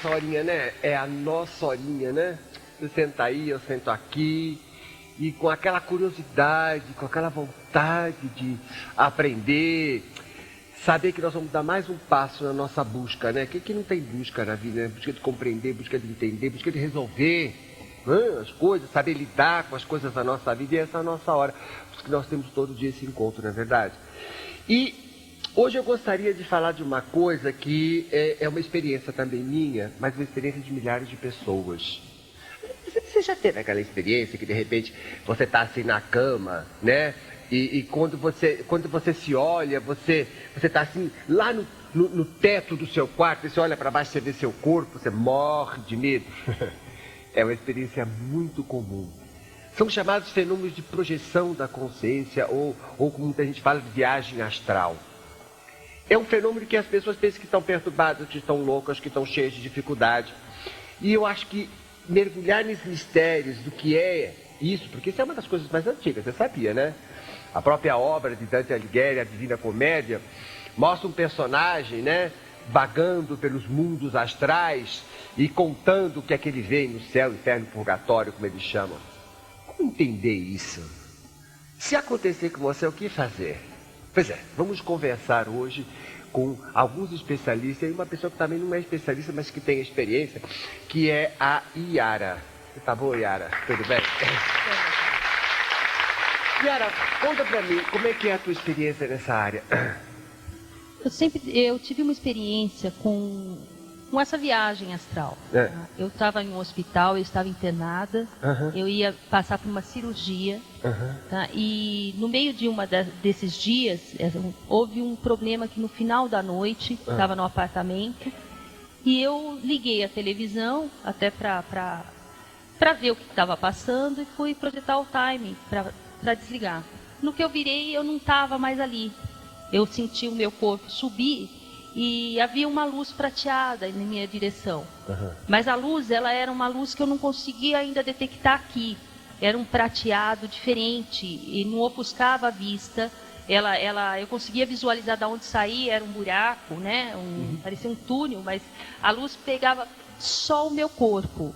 essa horinha, né? É a nossa horinha, né? Você senta aí, eu sento aqui. E com aquela curiosidade, com aquela vontade de aprender, saber que nós vamos dar mais um passo na nossa busca, né? Quem que não tem busca na vida, né? Busca de compreender, busca de entender, busca de resolver né? as coisas, saber lidar com as coisas da nossa vida. E essa é a nossa hora. Por isso que nós temos todo dia esse encontro, não é verdade? E Hoje eu gostaria de falar de uma coisa que é, é, uma experiência também minha, mas uma experiência de milhares de pessoas. Você já teve aquela experiência que de repente você está assim na cama, né? E, e, quando, você, quando você se olha, você você está assim lá no, no, no, teto do seu quarto, você olha para baixo, você vê seu corpo, você morre de medo. é uma experiência muito comum. São chamados fenômenos de projeção da consciência, ou, ou como muita gente fala, de viagem astral. É um fenômeno que as pessoas pensam que estão perturbadas, que estão loucas, que estão cheias de dificuldade. E eu acho que mergulhar nesses mistérios do que é isso, porque isso é uma das coisas mais antigas, você sabia, né? A própria obra de Dante Alighieri, a Divina Comédia, mostra um personagem, né? Vagando pelos mundos astrais e contando o que é que ele vê no céu, inferno, purgatório, como eles chamam. Como entender isso? Se acontecer com você, o que fazer? Pois é, vamos conversar hoje com alguns especialistas e uma pessoa que também não é especialista, mas que tem experiência, que é a Iara. Tá boa, Iara? Tudo bem? Iara, conta pra mim, como é que é a tua experiência nessa área? Eu sempre, eu tive uma experiência com com essa viagem astral. É. Eu estava em um hospital, eu estava internada, eu ia passar por uma cirurgia, tá? e no meio de uma de, desses dias, é, houve um problema que no final da noite, estava no apartamento, e eu liguei a televisão até para ver o que estava passando e fui projetar o timing para desligar. No que eu virei, eu não estava mais ali. Eu senti o meu corpo subir e havia uma luz prateada em minha direção. Uhum. Mas a luz, ela era uma luz que eu não conseguia ainda detectar aqui. Era um prateado diferente e não ofuscava a vista. Ela, ela, eu conseguia visualizar de onde saía, era um buraco, né? Um, uhum. Parecia um túnel, mas a luz pegava só o meu corpo.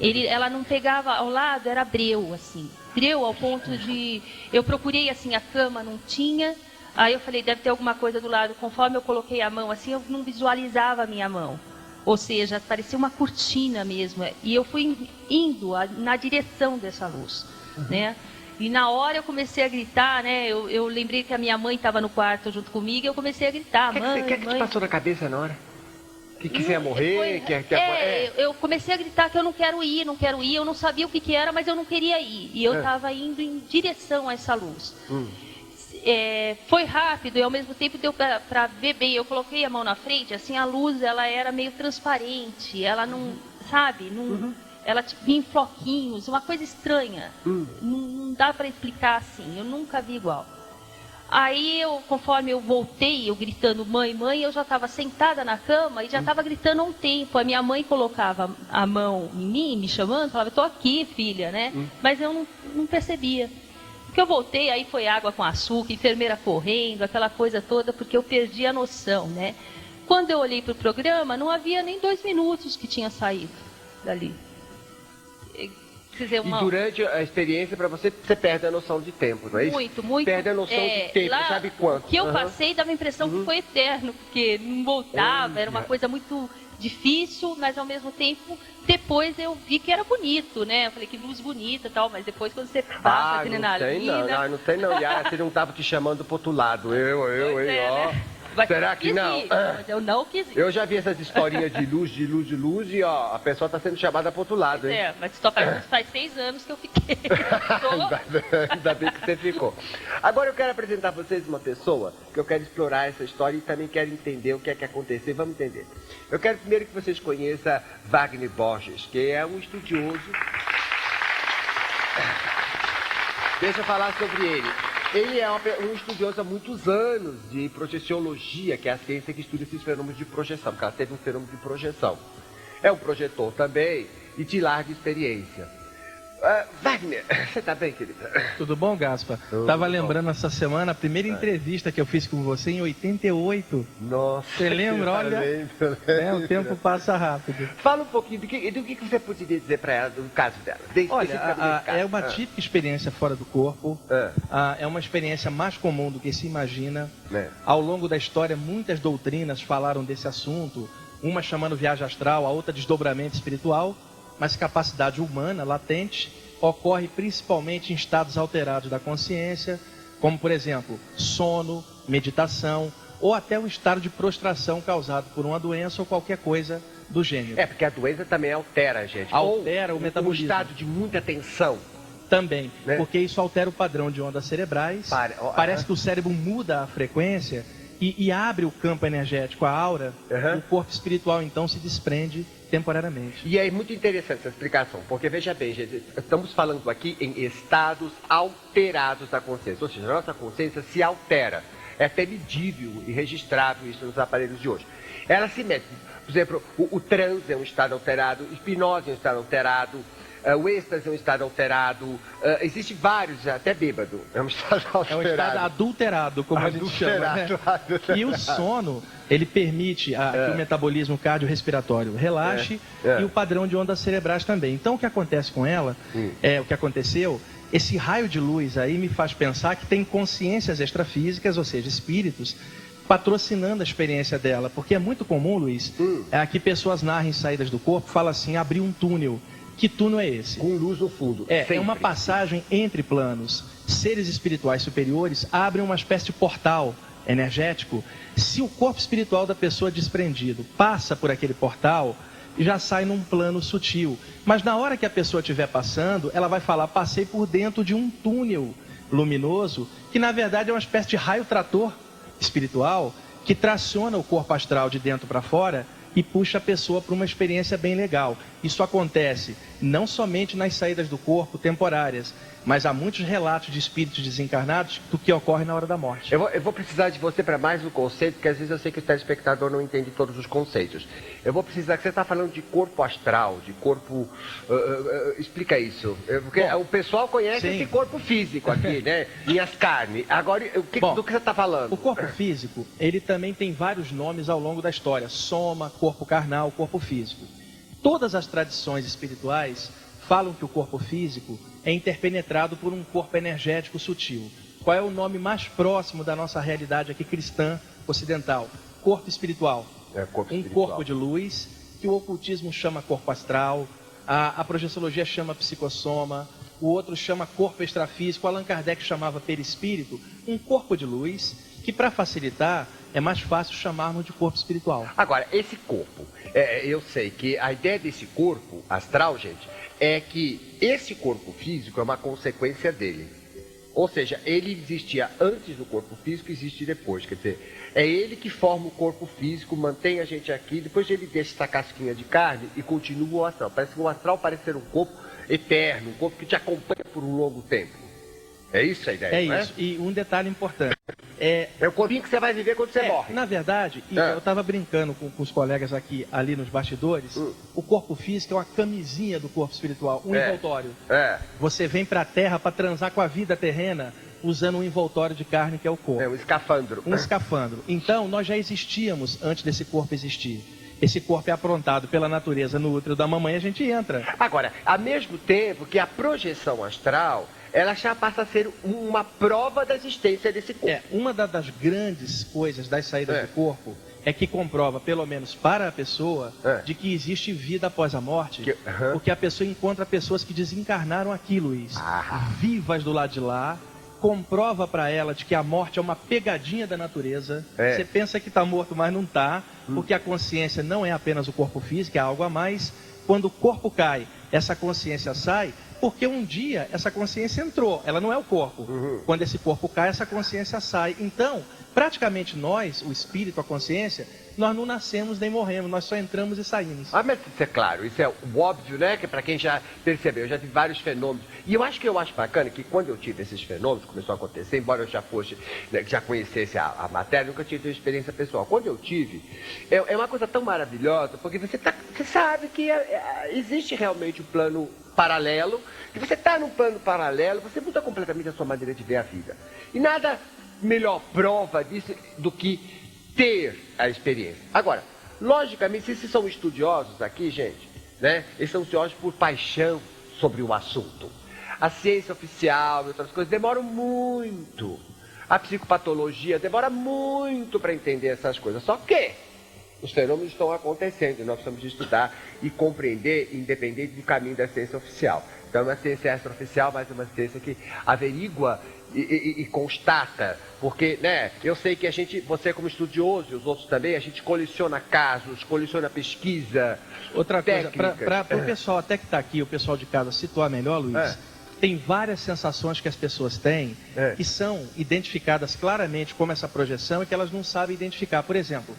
Ele, ela não pegava ao lado, era breu, assim. Breu ao ponto de. Eu procurei assim, a cama não tinha, Aí eu falei, deve ter alguma coisa do lado. Conforme eu coloquei a mão assim, eu não visualizava a minha mão. Ou seja, parecia uma cortina mesmo. E eu fui indo na direção dessa luz, uhum. né? E na hora eu comecei a gritar, né? Eu, eu lembrei que a minha mãe estava no quarto junto comigo e eu comecei a gritar. O que, que, que, que te passou na cabeça na hora? Que, você ia morrer? Que, que, é, é, eu comecei a gritar que eu não quero ir, não quero ir. Eu não sabia o que, que era, mas eu não queria ir. E eu estava é. indo em direção a essa luz. Hum é, foi rápido e ao mesmo tempo deu para ver bem. Eu coloquei a mão na frente, assim, a luz ela era meio transparente, ela não, sabe, não, uhum. ela vinha em floquinhos, uma coisa estranha. Uhum. Não, não dá para explicar assim, eu nunca vi igual. Aí, eu, conforme eu voltei, eu gritando mãe, mãe, eu já estava sentada na cama e já estava gritando há um tempo. A minha mãe colocava a mão em mim, me chamando, falava, estou aqui, filha, né? Hum. Mas eu não, não percebia. Porque eu voltei, aí foi água com açúcar, enfermeira correndo, aquela coisa toda, porque eu perdi a noção, né? Quando eu olhei para o programa, não havia nem dois minutos que tinha saído dali. Dizer, uma... E durante a experiência, para você, você perde a noção de tempo, não é isso? Muito, muito. Perde a noção é, de tempo, lá, sabe quanto? O que eu uhum. passei dava a impressão uhum. que foi eterno, porque não voltava, era uma coisa muito difícil, mas ao mesmo tempo, depois eu vi que era bonito, né? Eu falei que luz bonita e tal, mas depois quando você passa ah, assim na tem, não, não, não tem não, Yara, você não estava te chamando pro outro lado, eu, eu, eu, é, ó. Né? Será que não? Ir, mas eu não quis ir. Eu já vi essas historinhas de luz, de luz, de luz e ó, a pessoa está sendo chamada para outro lado, hein? É, mas só faz, faz seis anos que eu fiquei. Ainda bem que você ficou. Agora eu quero apresentar para vocês uma pessoa que eu quero explorar essa história e também quero entender o que é que aconteceu. Vamos entender. Eu quero primeiro que vocês conheçam Wagner Borges, que é um estudioso. Deixa eu falar sobre ele. Ele é um estudioso há muitos anos de projeciologia, que é a ciência que estuda esses fenômenos de projeção, porque ela teve um fenômeno de projeção. É um projetor também e de larga experiência. Uh, Wagner, você tá bem, querida? Tudo bom, Gaspa? Tudo Tava bom. lembrando essa semana a primeira é. entrevista que eu fiz com você em 88. Nossa. Você lembra? Olha, é, o tempo passa rápido. Fala um pouquinho do que, do que você poderia dizer para ela, do caso dela. Olha, a, a, é uma ah. típica experiência fora do corpo. Ah. é uma experiência mais comum do que se imagina. É. Ao longo da história, muitas doutrinas falaram desse assunto. Uma chamando viagem astral, a outra desdobramento espiritual mas capacidade humana latente ocorre principalmente em estados alterados da consciência, como por exemplo, sono, meditação ou até um estado de prostração causado por uma doença ou qualquer coisa do gênero. É, porque a doença também altera a gente. Altera ou o metabolismo. Um estado de muita tensão. Também, né? porque isso altera o padrão de ondas cerebrais. Pare... Parece que o cérebro muda a frequência e, e abre o campo energético, a aura. Uhum. O corpo espiritual então se desprende temporariamente. E é muito interessante essa explicação, porque veja bem, gente, estamos falando aqui em estados alterados da consciência, ou seja, a nossa consciência se altera. É até medível e registrável isso nos aparelhos de hoje. Ela se mede, por exemplo, o, o transe é um estado alterado, hipnose é um estado alterado, o êxtase é um estado alterado. Uh, Existem vários, até bêbado. É um estado alterado. É um estado adulterado, como adulterado, a gente chama. Né? E o sono, ele permite a, é. que o metabolismo cardiorrespiratório relaxe é. É. e o padrão de ondas cerebrais também. Então, o que acontece com ela, hum. é o que aconteceu, esse raio de luz aí me faz pensar que tem consciências extrafísicas, ou seja, espíritos, patrocinando a experiência dela. Porque é muito comum, Luiz, hum. é, que pessoas narrem saídas do corpo, falam assim, abrir um túnel. Que túnel é esse? Com luz no fundo. É, é uma passagem entre planos. Seres espirituais superiores abrem uma espécie de portal energético. Se o corpo espiritual da pessoa desprendido passa por aquele portal, já sai num plano sutil. Mas na hora que a pessoa estiver passando, ela vai falar: passei por dentro de um túnel luminoso, que na verdade é uma espécie de raio trator espiritual que traciona o corpo astral de dentro para fora e puxa a pessoa para uma experiência bem legal. Isso acontece não somente nas saídas do corpo temporárias, mas há muitos relatos de espíritos desencarnados do que ocorre na hora da morte. Eu vou, eu vou precisar de você para mais um conceito, porque às vezes eu sei que o telespectador não entende todos os conceitos. Eu vou precisar que você está falando de corpo astral, de corpo. Uh, uh, uh, explica isso. Porque Bom, o pessoal conhece sim. esse corpo físico aqui, né? E as carnes. Agora, o que, Bom, do que você está falando? O corpo físico, ele também tem vários nomes ao longo da história: soma, corpo carnal, corpo físico. Todas as tradições espirituais falam que o corpo físico é interpenetrado por um corpo energético sutil. Qual é o nome mais próximo da nossa realidade aqui cristã ocidental? Corpo espiritual. É, corpo um espiritual. corpo de luz, que o ocultismo chama corpo astral, a, a projeciologia chama psicossoma, o outro chama corpo extrafísico, Allan Kardec chamava perispírito, um corpo de luz que para facilitar é mais fácil chamarmos de corpo espiritual. Agora, esse corpo, é, eu sei que a ideia desse corpo astral, gente, é que esse corpo físico é uma consequência dele. Ou seja, ele existia antes do corpo físico existe depois. Quer dizer, é ele que forma o corpo físico, mantém a gente aqui, depois ele deixa essa casquinha de carne e continua o astral. Parece que o astral parece ser um corpo eterno, um corpo que te acompanha por um longo tempo. É isso a ideia, É é? isso. E um detalhe importante. É, é o corpinho que você vai viver quando você é, morre. Na verdade, é. eu estava brincando com, com, os colegas aqui, ali nos bastidores, hum. o corpo físico é uma camisinha do corpo espiritual, um é. envoltório. É. Você vem para a Terra para transar com a vida terrena usando um envoltório de carne que é o corpo. É, um escafandro. Um escafandro. Então, nós já existíamos antes desse corpo existir esse corpo é aprontado pela natureza no útero da mamãe, a gente entra. Agora, ao mesmo tempo que a projeção astral ela já passa a ser uma prova da existência desse corpo. É, uma das grandes coisas das saídas é. do corpo é que comprova, pelo menos para a pessoa, é. de que existe vida após a morte, que, porque a pessoa encontra pessoas que desencarnaram aqui, Luiz, ah. vivas do lado de lá, comprova para ela de que a morte é uma pegadinha da natureza. É. Você pensa que está morto, mas não está, hum. porque a consciência não é apenas o corpo físico, é algo a mais. Quando o corpo cai, essa consciência sai, porque um dia essa consciência entrou, ela não é o corpo. Uhum. Quando esse corpo cai, essa consciência sai. Então, praticamente nós, o espírito, a consciência, nós não nascemos nem morremos, nós só entramos e saímos. Ah, mas isso é claro, isso é o óbvio, né? Que é para quem já percebeu, eu já tive vários fenômenos. E eu acho que eu acho bacana que quando eu tive esses fenômenos, começou a acontecer, embora eu já fosse, né, já conhecesse a, a, matéria, nunca tive uma experiência pessoal. Quando eu tive, é, é uma coisa tão maravilhosa, porque você, tá, você sabe que é, é, existe realmente um plano paralelo, que você está num plano paralelo, você muda completamente a sua maneira de ver a vida. E nada melhor prova disso do que ter a experiência. Agora, logicamente, se esses são estudiosos aqui, gente, né? Eles são estudiosos por paixão sobre o assunto. A ciência oficial e outras coisas demoram muito. A psicopatologia demora muito para entender essas coisas. Só que os fenômenos estão acontecendo nós precisamos estudar e compreender, independente do caminho da ciência oficial. Então, é uma ciência extraoficial, mas é uma ciência que averigua e, e, e, constata, porque, né, eu sei que a gente, você como estudioso e os outros também, a gente coleciona casos, coleciona pesquisa. Outra técnicas. coisa, para o pessoal até que está aqui, o pessoal de casa situar melhor, Luiz, é. tem várias sensações que as pessoas têm é. que são identificadas claramente como essa projeção e que elas não sabem identificar. Por exemplo,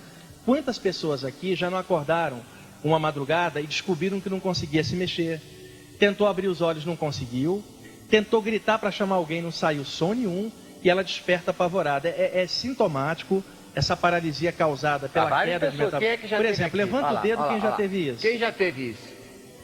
quantas pessoas aqui já não acordaram uma madrugada e descobriram que não conseguia se mexer, tentou abrir os olhos, não conseguiu, tentou gritar para chamar alguém, não saiu som nenhum, e ela desperta apavorada. É, é sintomático essa paralisia causada pela queda de metabolismo. É Por exemplo, levanta o dedo quem já teve isso. Quem já teve isso?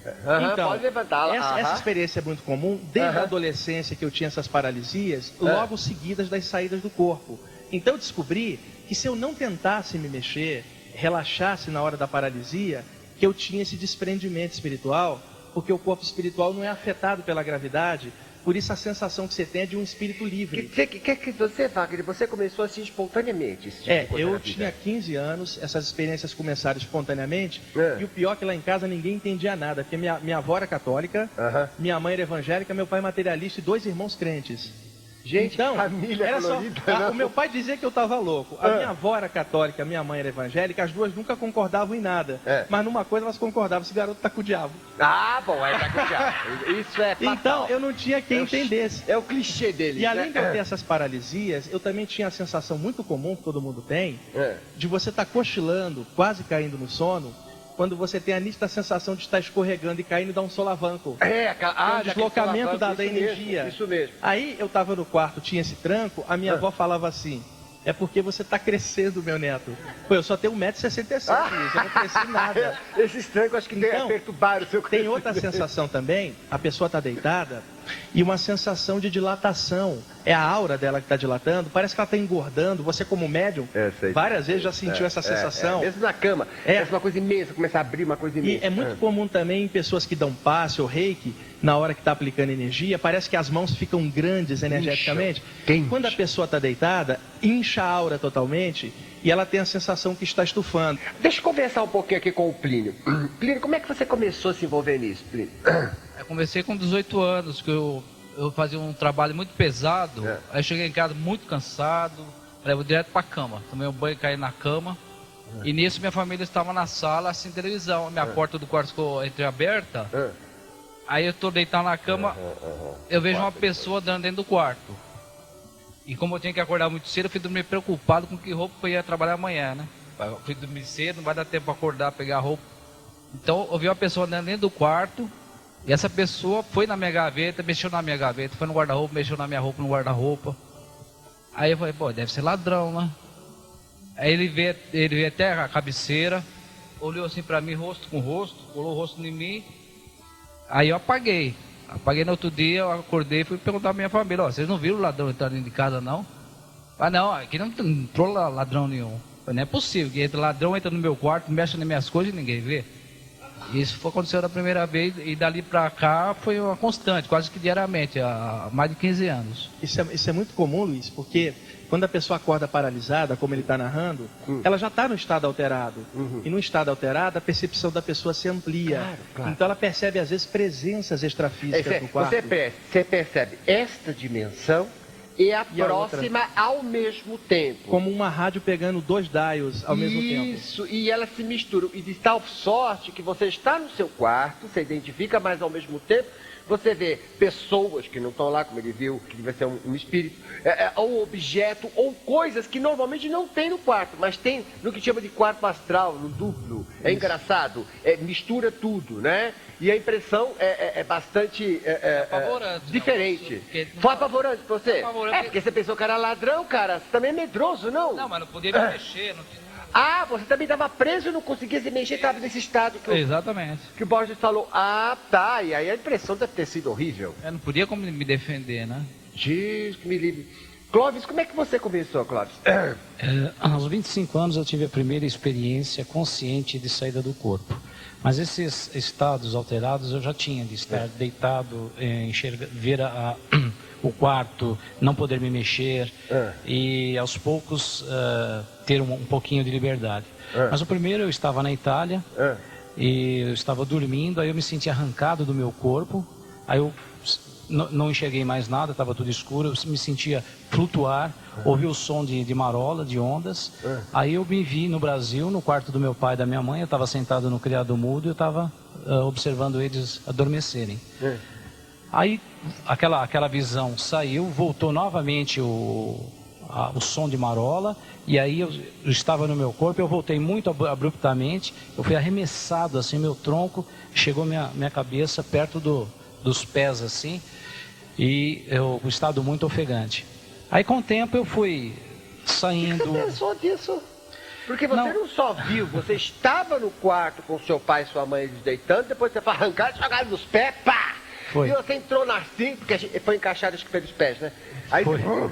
Uhum, então, pode levantar. Essa, uhum. essa, experiência é muito comum. Desde uhum. a adolescência que eu tinha essas paralisias, é. logo seguidas das saídas do corpo. Então eu descobri que se eu não tentasse me mexer, relaxasse na hora da paralisia, que eu tinha esse desprendimento espiritual, porque o corpo espiritual não é afetado pela gravidade, por isso a sensação que você tem é de um espírito livre. O que, que, que, você, Wagner, você começou assim espontaneamente? Tipo é, eu tinha 15 anos, essas experiências começaram espontaneamente, é. e o pior é que lá em casa ninguém entendia nada, porque minha, minha avó era católica, uh -huh. minha mãe era evangélica, meu pai materialista e dois irmãos crentes. Gente, então, família era colorida, só, a, o meu pai dizia que eu estava louco. A ah. minha avó era católica, a minha mãe era evangélica, as duas nunca concordavam em nada. É. Mas numa coisa elas concordavam, esse garoto tá com o diabo. Ah, bom, é tá com o diabo. Isso é fatal. Então, eu não tinha quem é entendesse. É o clichê dele. E né? além de eu ter essas paralisias, eu também tinha a sensação muito comum, que todo mundo tem, é. de você estar tá cochilando, quase caindo no sono, quando você tem a nítida sensação de estar escorregando e caindo dar um solavanco. É, a, ah, um deslocamento da, da energia. Mesmo, isso mesmo. Aí eu estava no quarto, tinha esse tranco, a minha ah. avó falava assim: é porque você está crescendo, meu neto. Pô, eu só tenho 1,67m, ah. eu não cresci nada. Esses trancos acho que então, perturbaram o seu Tem outra sensação também, a pessoa está deitada e uma sensação de dilatação. É a aura dela que está dilatando, parece que ela está engordando. Você, como médium, é, várias vezes já sentiu é, essa é, sensação. É, mesmo na cama, é uma coisa imensa, começa a abrir uma coisa imensa. E é muito comum também em pessoas que dão passe ou reiki, na hora que está aplicando energia, parece que as mãos ficam grandes energeticamente. Incha, Quando a pessoa está deitada, incha a aura totalmente e ela tem a sensação que está estufando. Deixa eu conversar um pouquinho aqui com o Plínio. Plínio, como é que você começou a se envolver nisso, Plínio? Eu comecei com 18 anos, que eu, eu fazia um trabalho muito pesado. É. Aí cheguei em casa muito cansado, levo direto para a cama. Tomei um banho e caí na cama. É. E nisso minha família estava na sala, assim, televisão. Minha é. porta do quarto ficou entreaberta. É. Aí eu estou deitado na cama, eu vejo uma pessoa andando dentro do quarto. E como eu tinha que acordar muito cedo, eu fui dormir preocupado com que roupa eu ia trabalhar amanhã, né? Eu fui dormir cedo, não vai dar tempo para acordar, pegar roupa. Então eu vi uma pessoa andando dentro do quarto, e essa pessoa foi na minha gaveta, mexeu na minha gaveta, foi no guarda-roupa, mexeu na minha roupa, no guarda-roupa. Aí eu falei, pô, deve ser ladrão, né? Aí ele veio, ele veio até a cabeceira, olhou assim para mim, rosto com rosto, colou o rosto em mim. Aí eu apaguei. Apaguei no outro dia, eu acordei e fui perguntar à minha família, ó, vocês não viram o ladrão entrar dentro de casa não? Ah não, aqui não entrou ladrão nenhum. Não é possível, que ladrão entra no meu quarto, mexe nas minhas coisas e ninguém vê. Isso foi aconteceu da primeira vez e dali para cá foi uma constante, quase que diariamente, há mais de 15 anos. Isso é, isso é muito comum, Luiz, porque quando a pessoa acorda paralisada, como ele está narrando, uhum. ela já está no estado alterado. Uhum. E no estado alterado, a percepção da pessoa se amplia. Claro, claro. Então ela percebe, às vezes, presenças extrafísicas é, no quarto. Você percebe, você percebe esta dimensão e a e próxima a ao mesmo tempo. Como uma rádio pegando dois dials ao Isso, mesmo tempo. Isso, e elas se misturam. E de tal sorte que você está no seu quarto, você identifica, mas ao mesmo tempo você vê pessoas que não estão lá, como ele viu, que vai ser um, um espírito, é, é, ou objeto, ou coisas que normalmente não tem no quarto, mas tem no que chama de quarto astral, no duplo. É Isso. engraçado, é, mistura tudo, né? E a impressão é, é, é bastante é, é diferente. Foi apavorante pra você? É, porque você pensou que era ladrão, cara. Você também é medroso, não? Não, mas não podia me mexer, não tinha ah, você também estava preso e não conseguia se mexer, estava nesse estado que o, Exatamente. Que o Borges falou. Ah, tá. E aí a impressão deve ter sido horrível. Eu não podia como me defender, né? Diz que me livre. Clóvis, como é que você começou, Clóvis? É, aos 25 anos eu tive a primeira experiência consciente de saída do corpo. Mas esses estados alterados eu já tinha, de estar é. deitado, eh, enxerga, ver a, o quarto, não poder me mexer é. e aos poucos uh, ter um, um, pouquinho de liberdade. É. Mas o primeiro eu estava na Itália é. e eu estava dormindo, aí eu me senti arrancado do meu corpo, aí eu não enxerguei mais nada, estava tudo escuro, eu me sentia flutuar, ouvi o som de, de marola, de ondas. É. Aí eu me vi no Brasil, no quarto do meu pai e da minha mãe, eu estava sentado no criado mudo e eu estava uh, observando eles adormecerem. É. Aí aquela, aquela visão saiu, voltou novamente o, a, o som de marola, e aí eu, eu, estava no meu corpo, eu voltei muito abruptamente, eu fui arremessado assim, meu tronco chegou minha, minha cabeça perto do, dos pés assim, e eu, um estado muito ofegante. Aí com o tempo eu fui saindo. O que você pensou disso? Porque você não. não. só viu, você estava no quarto com seu pai e sua mãe eles deitando, depois você foi arrancar e jogar nos pés, pá! Foi. E você entrou na cinco, porque foi encaixado acho que pelos pés, né? Aí foi. Você...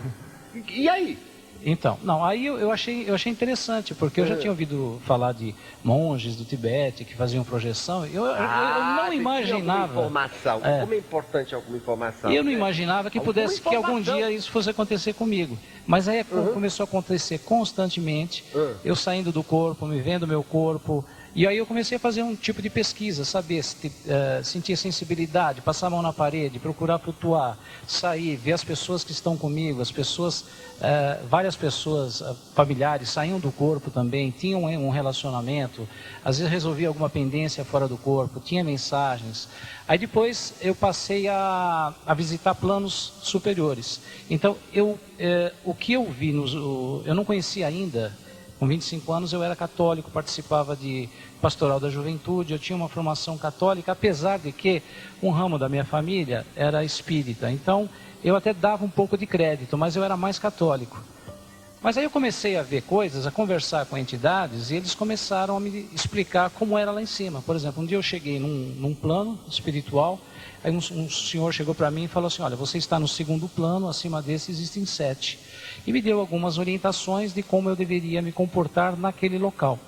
E aí? Então, não, aí eu, eu, achei, eu achei interessante, porque eu já é. tinha ouvido falar de monges do Tibete que faziam projeção. Eu, ah, eu, não imaginava. informação. É. Como é importante alguma informação. Eu não né? imaginava que pudesse que algum dia isso fosse acontecer comigo. Mas aí uhum. começou a acontecer constantemente. Uhum. Eu saindo do corpo, me vendo meu corpo. E aí eu comecei a fazer um tipo de pesquisa, saber se uh, sentir sensibilidade, passar a mão na parede, procurar flutuar, sair, ver as pessoas que estão comigo, as pessoas, uh, várias pessoas uh, familiares saíam do corpo também, tinham um relacionamento, às vezes resolvia alguma pendência fora do corpo, tinha mensagens. Aí depois eu passei a, a visitar planos superiores. Então eu, o que eu vi, nos, eu não conhecia ainda com 25 anos eu era católico, participava de pastoral da juventude, eu tinha uma formação católica, apesar de que um ramo da minha família era espírita. Então eu até dava um pouco de crédito, mas eu era mais católico. Mas aí eu comecei a ver coisas, a conversar com entidades, e eles começaram a me explicar como era lá em cima. Por exemplo, um dia eu cheguei num, num plano espiritual, aí um, um senhor chegou para mim e falou assim: Olha, você está no segundo plano, acima desse existem sete e me deu algumas orientações de como eu deveria me comportar naquele local.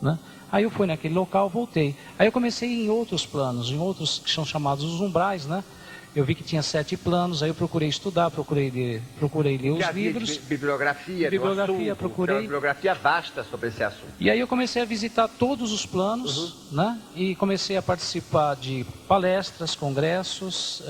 Né? Aí eu fui naquele local, voltei. Aí eu comecei em outros planos, em outros que são chamados os umbrais, né? Eu vi que tinha sete planos, aí eu procurei estudar, procurei ler, procurei ler os livros. Bibliografia, bibliografia, assunto, procurei. Uma bibliografia vasta sobre esse assunto. E aí eu comecei a visitar todos os planos, uhum. né? E comecei a participar de palestras, congressos. Uh...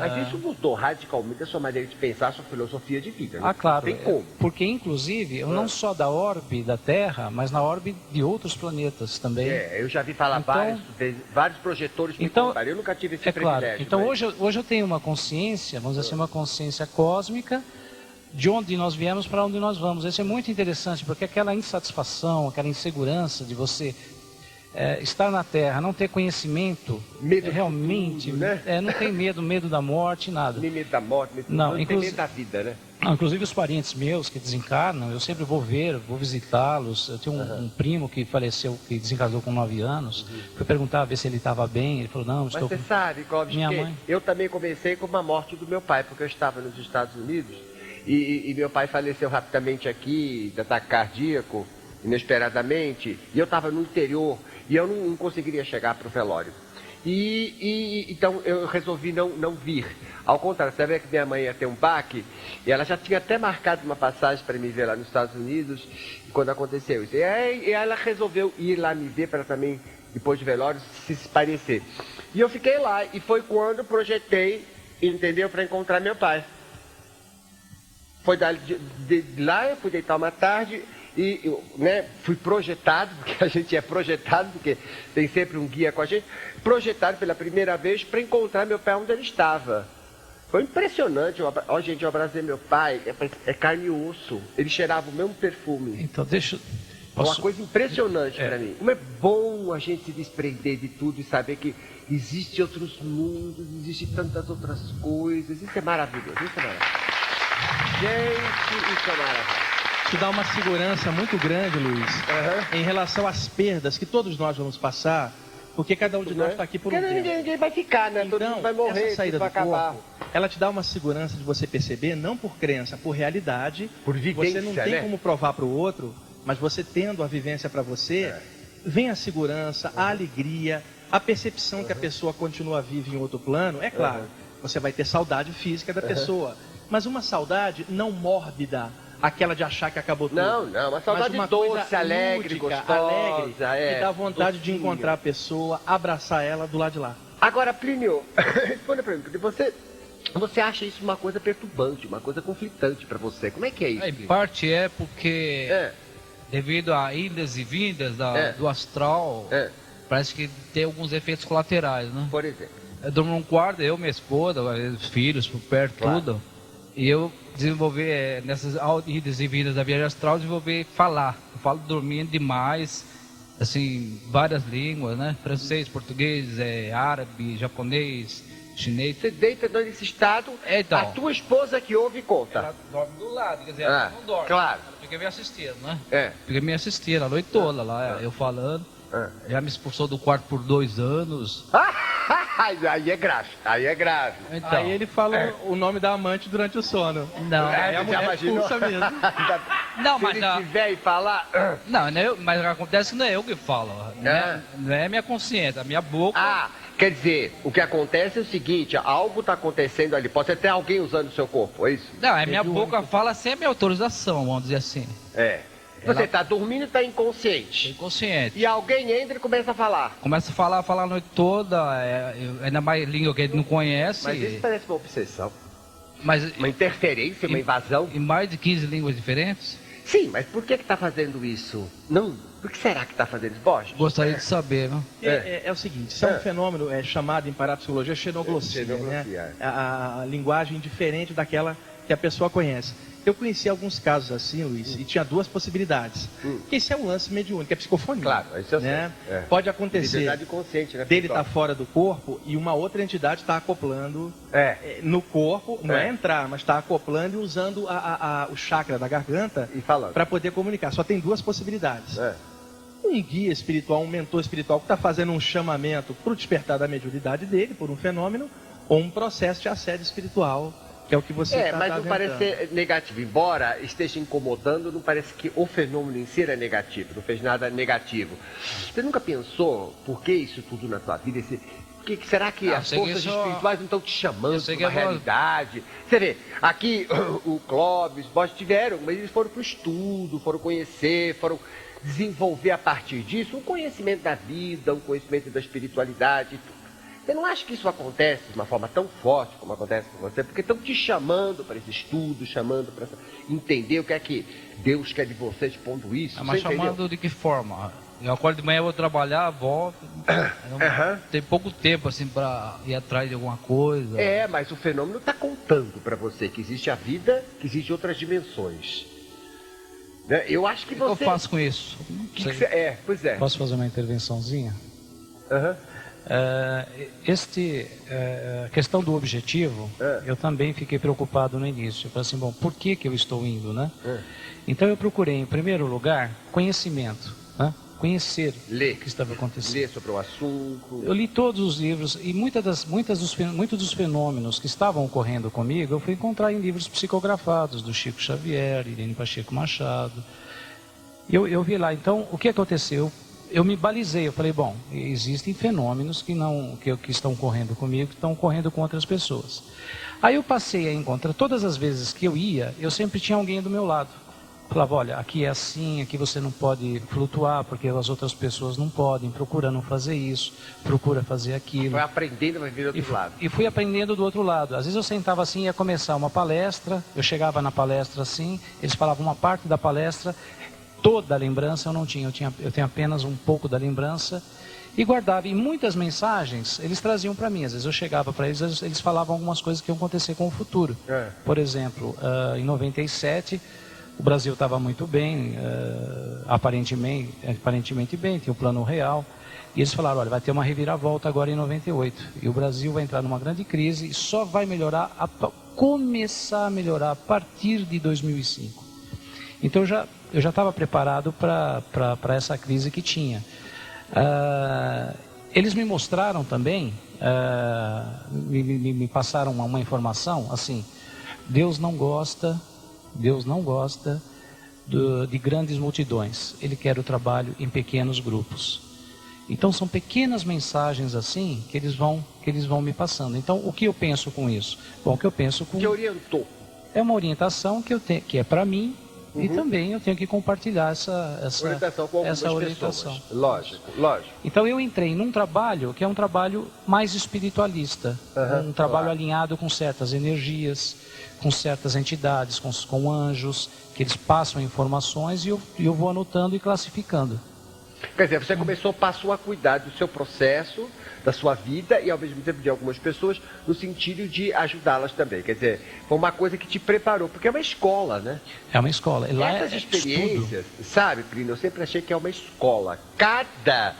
Mas isso mudou radicalmente a sua maneira de pensar, a sua filosofia de vida. Né? Ah, claro. Tem como. Porque, inclusive, eu não só da orbe da Terra, mas na orbe de outros planetas também. É, eu já vi falar então, vários, vários projetores então. Eu nunca tive esse é privilégio. Claro. Então, mas... hoje, hoje eu tenho uma consciência, vamos dizer assim, uma consciência cósmica de onde nós viemos para onde nós vamos. Isso é muito interessante, porque aquela insatisfação, aquela insegurança de você é, estar na Terra, não ter conhecimento, medo é, realmente, tudo, né? é, não tem medo, medo da morte, nada. Nem medo da morte, medo, não, não tem medo da vida, né? Inclusive os parentes meus que desencarnam, eu sempre vou ver, vou visitá-los. Eu tenho um, uhum. um, primo que faleceu, que desencarnou com 9 anos. Uhum. Fui perguntar ver se ele estava bem. Ele falou, não, estou Mas você com... sabe, Clóvis, Minha mãe... eu também comecei com uma morte do meu pai, porque eu estava nos Estados Unidos e, e meu pai faleceu rapidamente aqui, de ataque cardíaco, inesperadamente. E eu estava no interior e eu não, não conseguiria chegar para o velório. E, e, então eu resolvi não, não vir. Ao contrário, vê que minha mãe ia ter um baque, e ela já tinha até marcado uma passagem para me ver lá nos Estados Unidos, quando aconteceu isso. E aí ela resolveu ir lá me ver para também, depois de velório, se, parecer. E eu fiquei lá, e foi quando projetei, entendeu, para encontrar meu pai. Foi de, de, de lá, eu fui deitar uma tarde, e eu, né, fui projetado, porque a gente é projetado, porque tem sempre um guia com a gente, projetado pela primeira vez para encontrar meu pai onde ele estava. Foi impressionante. Ó, gente, eu abracei meu pai, é, é, carne e osso. Ele cheirava o mesmo perfume. Então, deixa. Posso... Uma coisa impressionante é. para mim. Como é bom a gente se desprender de tudo e saber que existem outros mundos, existem tantas outras coisas. Isso é maravilhoso. Isso é maravilhoso. Gente, isso é maravilhoso te dá uma segurança muito grande, Luiz, uhum. em relação às perdas que todos nós vamos passar, porque cada um de nós está aqui por um tempo. Ninguém, ninguém vai ficar, né? Então, Todo mundo vai morrer, essa saída do acabar. Corpo, ela te dá uma segurança de você perceber, não por crença, por realidade. Por vivência, Você não tem né? como provar para o outro, mas você tendo a vivência para você, é. vem a segurança, uhum. a alegria, a percepção uhum. que a pessoa continua viva em outro plano. É claro, você vai ter saudade física da pessoa, mas uma saudade não mórbida, aquela de achar que acabou tudo. Não, não, uma saudade uma doce, alegre, lúdica, gostosa, alegre, é, que dá vontade docinho. de encontrar a pessoa, abraçar ela do lado de lá. Agora, Plínio, responda pra mim, você, você acha isso uma coisa perturbante, uma coisa conflitante para você? Como é que é isso? Em parte é porque, é. devido a idas e vindas da, é. do astral, é. parece que tem alguns efeitos colaterais, né? Por exemplo? Eu durmo num quarto, eu, minha esposa, os filhos, por perto, claro. tudo. E eu desenvolver, é, nessas idas e vindas da viagem astral, desenvolver falar. Eu falo dormindo demais, assim, várias línguas, né? Francês, português, é, árabe, japonês, chinês. Você deita nesse estado, é, então, a tua esposa que ouve e conta. Ela dorme do lado, quer dizer, ela ah, não dorme. Claro. Ela fica me assistindo, né? É. Fica me assistindo a noite toda lá, eu falando. Ah. Já me expulsou do quarto por dois anos. Aí é grave, aí é grave. Então, aí ele fala é. o nome da amante durante o sono. Não, é, a mulher expulsa mesmo. não, mas Se ele tiver e falar... Não, não é mas acontece que não é eu que falo. Não é, é não é minha consciência, a minha boca... Ah, quer dizer, o que acontece é o seguinte, algo está acontecendo ali, pode ter alguém usando o seu corpo, é isso? Não, é minha boca fala sem a minha autorização, vamos dizer assim. É. Você está dormindo e está inconsciente. Inconsciente. E alguém entra e começa a falar. Começa a falar, falar a noite toda, é, ainda mais língua que ele não conhece. Mas isso parece uma obsessão. Mas, uma interferência, uma invasão. Em mais de 15 línguas diferentes? Sim, mas por que está fazendo isso? Não, por que será que está fazendo isso? Borges? Gostaria de saber, não? É, é, é o seguinte, isso é, um é. fenômeno é, chamado em parapsicologia xenoglossia, xenoglossia né? É. A, a linguagem diferente daquela que a pessoa conhece. Eu conheci alguns casos assim, Luiz, hum. e tinha duas possibilidades. Hum. Esse é um lance mediúnico, é psicofonia. Claro, isso né? É. Pode acontecer consciente, né, dele estar tá fora do corpo e uma outra entidade está acoplando é. Eh, no corpo, não é, é entrar, mas está acoplando e usando a, a, a, o chakra da garganta para poder comunicar. Só tem duas possibilidades. É. Um guia espiritual, um mentor espiritual que está fazendo um chamamento para o despertar da mediunidade dele, por um fenômeno, ou um processo de assédio espiritual que é o que você É, tá, mas tá não parece ser negativo. Embora esteja incomodando, não parece que o fenômeno em si era negativo, não fez nada negativo. Você nunca pensou por que isso tudo na sua vida? Esse, que, será que não, as forças que espirituais não estão te chamando para uma realidade? Você vê, aqui o Clóvis, os tiveram, mas eles foram para o estudo, foram conhecer, foram desenvolver a partir disso um conhecimento da vida, um conhecimento da espiritualidade. Você não acha que isso acontece de uma forma tão forte como acontece com você? Porque estão te chamando para esse estudo, chamando para entender o que é que Deus quer de você, expondo isso. É, mas chamando entendeu? de que forma? Eu acordo de manhã, vou trabalhar, volto. Uhum. Tem pouco tempo assim para ir atrás de alguma coisa. É, mas o fenômeno está contando para você que existe a vida, que existe outras dimensões. Né? Eu acho que você. O que eu faço com isso? Que que É, pois é. Posso fazer uma intervençãozinha? Aham. Uhum. Uh, este uh, questão do objetivo, é. eu também fiquei preocupado no início. Eu falei assim, bom, por que, que eu estou indo, né? É. Então eu procurei, em primeiro lugar, conhecimento, né? conhecer Lê. o que estava acontecendo. Ler sobre o assunto. Eu li todos os livros e muitas das, muitas dos, muitos dos fenômenos que estavam ocorrendo comigo, eu fui encontrar em livros psicografados do Chico Xavier, Irene Pacheco Machado. Eu, eu vi lá, então, o que aconteceu? Eu me balizei, eu falei, bom, existem fenômenos que não que, que estão ocorrendo comigo, que estão ocorrendo com outras pessoas. Aí eu passei a encontrar, todas as vezes que eu ia, eu sempre tinha alguém do meu lado. Falava, olha, aqui é assim, aqui você não pode flutuar, porque as outras pessoas não podem, procura não fazer isso, procura fazer aquilo. Foi aprendendo a vir do outro e, lado. E fui aprendendo do outro lado. Às vezes eu sentava assim, ia começar uma palestra, eu chegava na palestra assim, eles falavam uma parte da palestra, toda a lembrança eu não tinha. Eu, tinha, eu tenho apenas um pouco da lembrança e guardava. E muitas mensagens eles traziam para mim. Às vezes eu chegava para eles, eles falavam algumas coisas que iam acontecer com o futuro. É. Por exemplo, uh, em 97 o Brasil estava muito bem, uh, aparentemente, aparentemente bem, tinha o plano real. E eles falaram, olha, vai ter uma reviravolta agora em 98. E o Brasil vai entrar numa grande crise e só vai melhorar, a, começar a melhorar a partir de 2005. Então já eu já estava preparado para essa crise que tinha. Uh, eles me mostraram também, uh, me, me, me passaram uma, informação assim, Deus não gosta Deus não gosta do, de grandes multidões. Ele quer o trabalho em pequenos grupos. Então são pequenas mensagens assim que eles vão que eles vão me passando. Então o que eu penso com isso? Bom, o que eu penso com que orientou é uma orientação que eu tenho que é para mim Uhum. E também eu tenho que compartilhar essa, essa orientação. Com essa orientação. Pessoas. Lógico, lógico. Então eu entrei num trabalho que é um trabalho mais espiritualista, uhum, um trabalho claro. alinhado com certas energias, com certas entidades, com, com anjos, que eles passam informações e eu, eu vou anotando e classificando. Quer dizer, você começou, passou a cuidar do seu processo, da sua vida e ao mesmo tempo de algumas pessoas, no sentido de ajudá-las também. Quer dizer, foi uma coisa que te preparou, porque é uma escola, né? É uma escola. Lá Essas é experiências, estudo. sabe, Plínio, eu sempre achei que é uma escola. Cada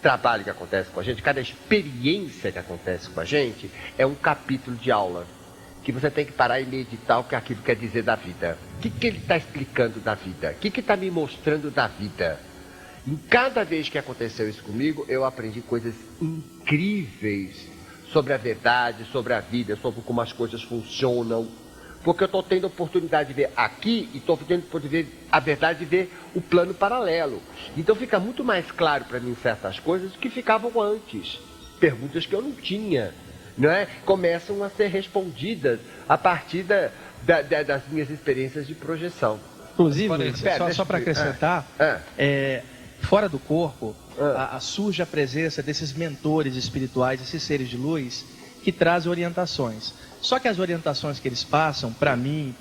trabalho que acontece com a gente, cada experiência que acontece com a gente, é um capítulo de aula que você tem que parar e meditar o que aquilo quer dizer da vida. O que, que ele está explicando da vida? O que está me mostrando da vida? Em cada vez que aconteceu isso comigo, eu aprendi coisas incríveis sobre a verdade, sobre a vida, sobre como as coisas funcionam. Porque eu estou tendo a oportunidade de ver aqui e estou tendo a verdade de ver o plano paralelo. Então fica muito mais claro para mim certas coisas que ficavam antes. Perguntas que eu não tinha. Não é? Começam a ser respondidas a partir da, da, da, das minhas experiências de projeção. Inclusive, só, só para acrescentar, é, é fora do corpo, ah. a, a, surge a presença desses mentores espirituais, esses seres de luz, que trazem orientações. Só que as orientações que eles passam, para mim,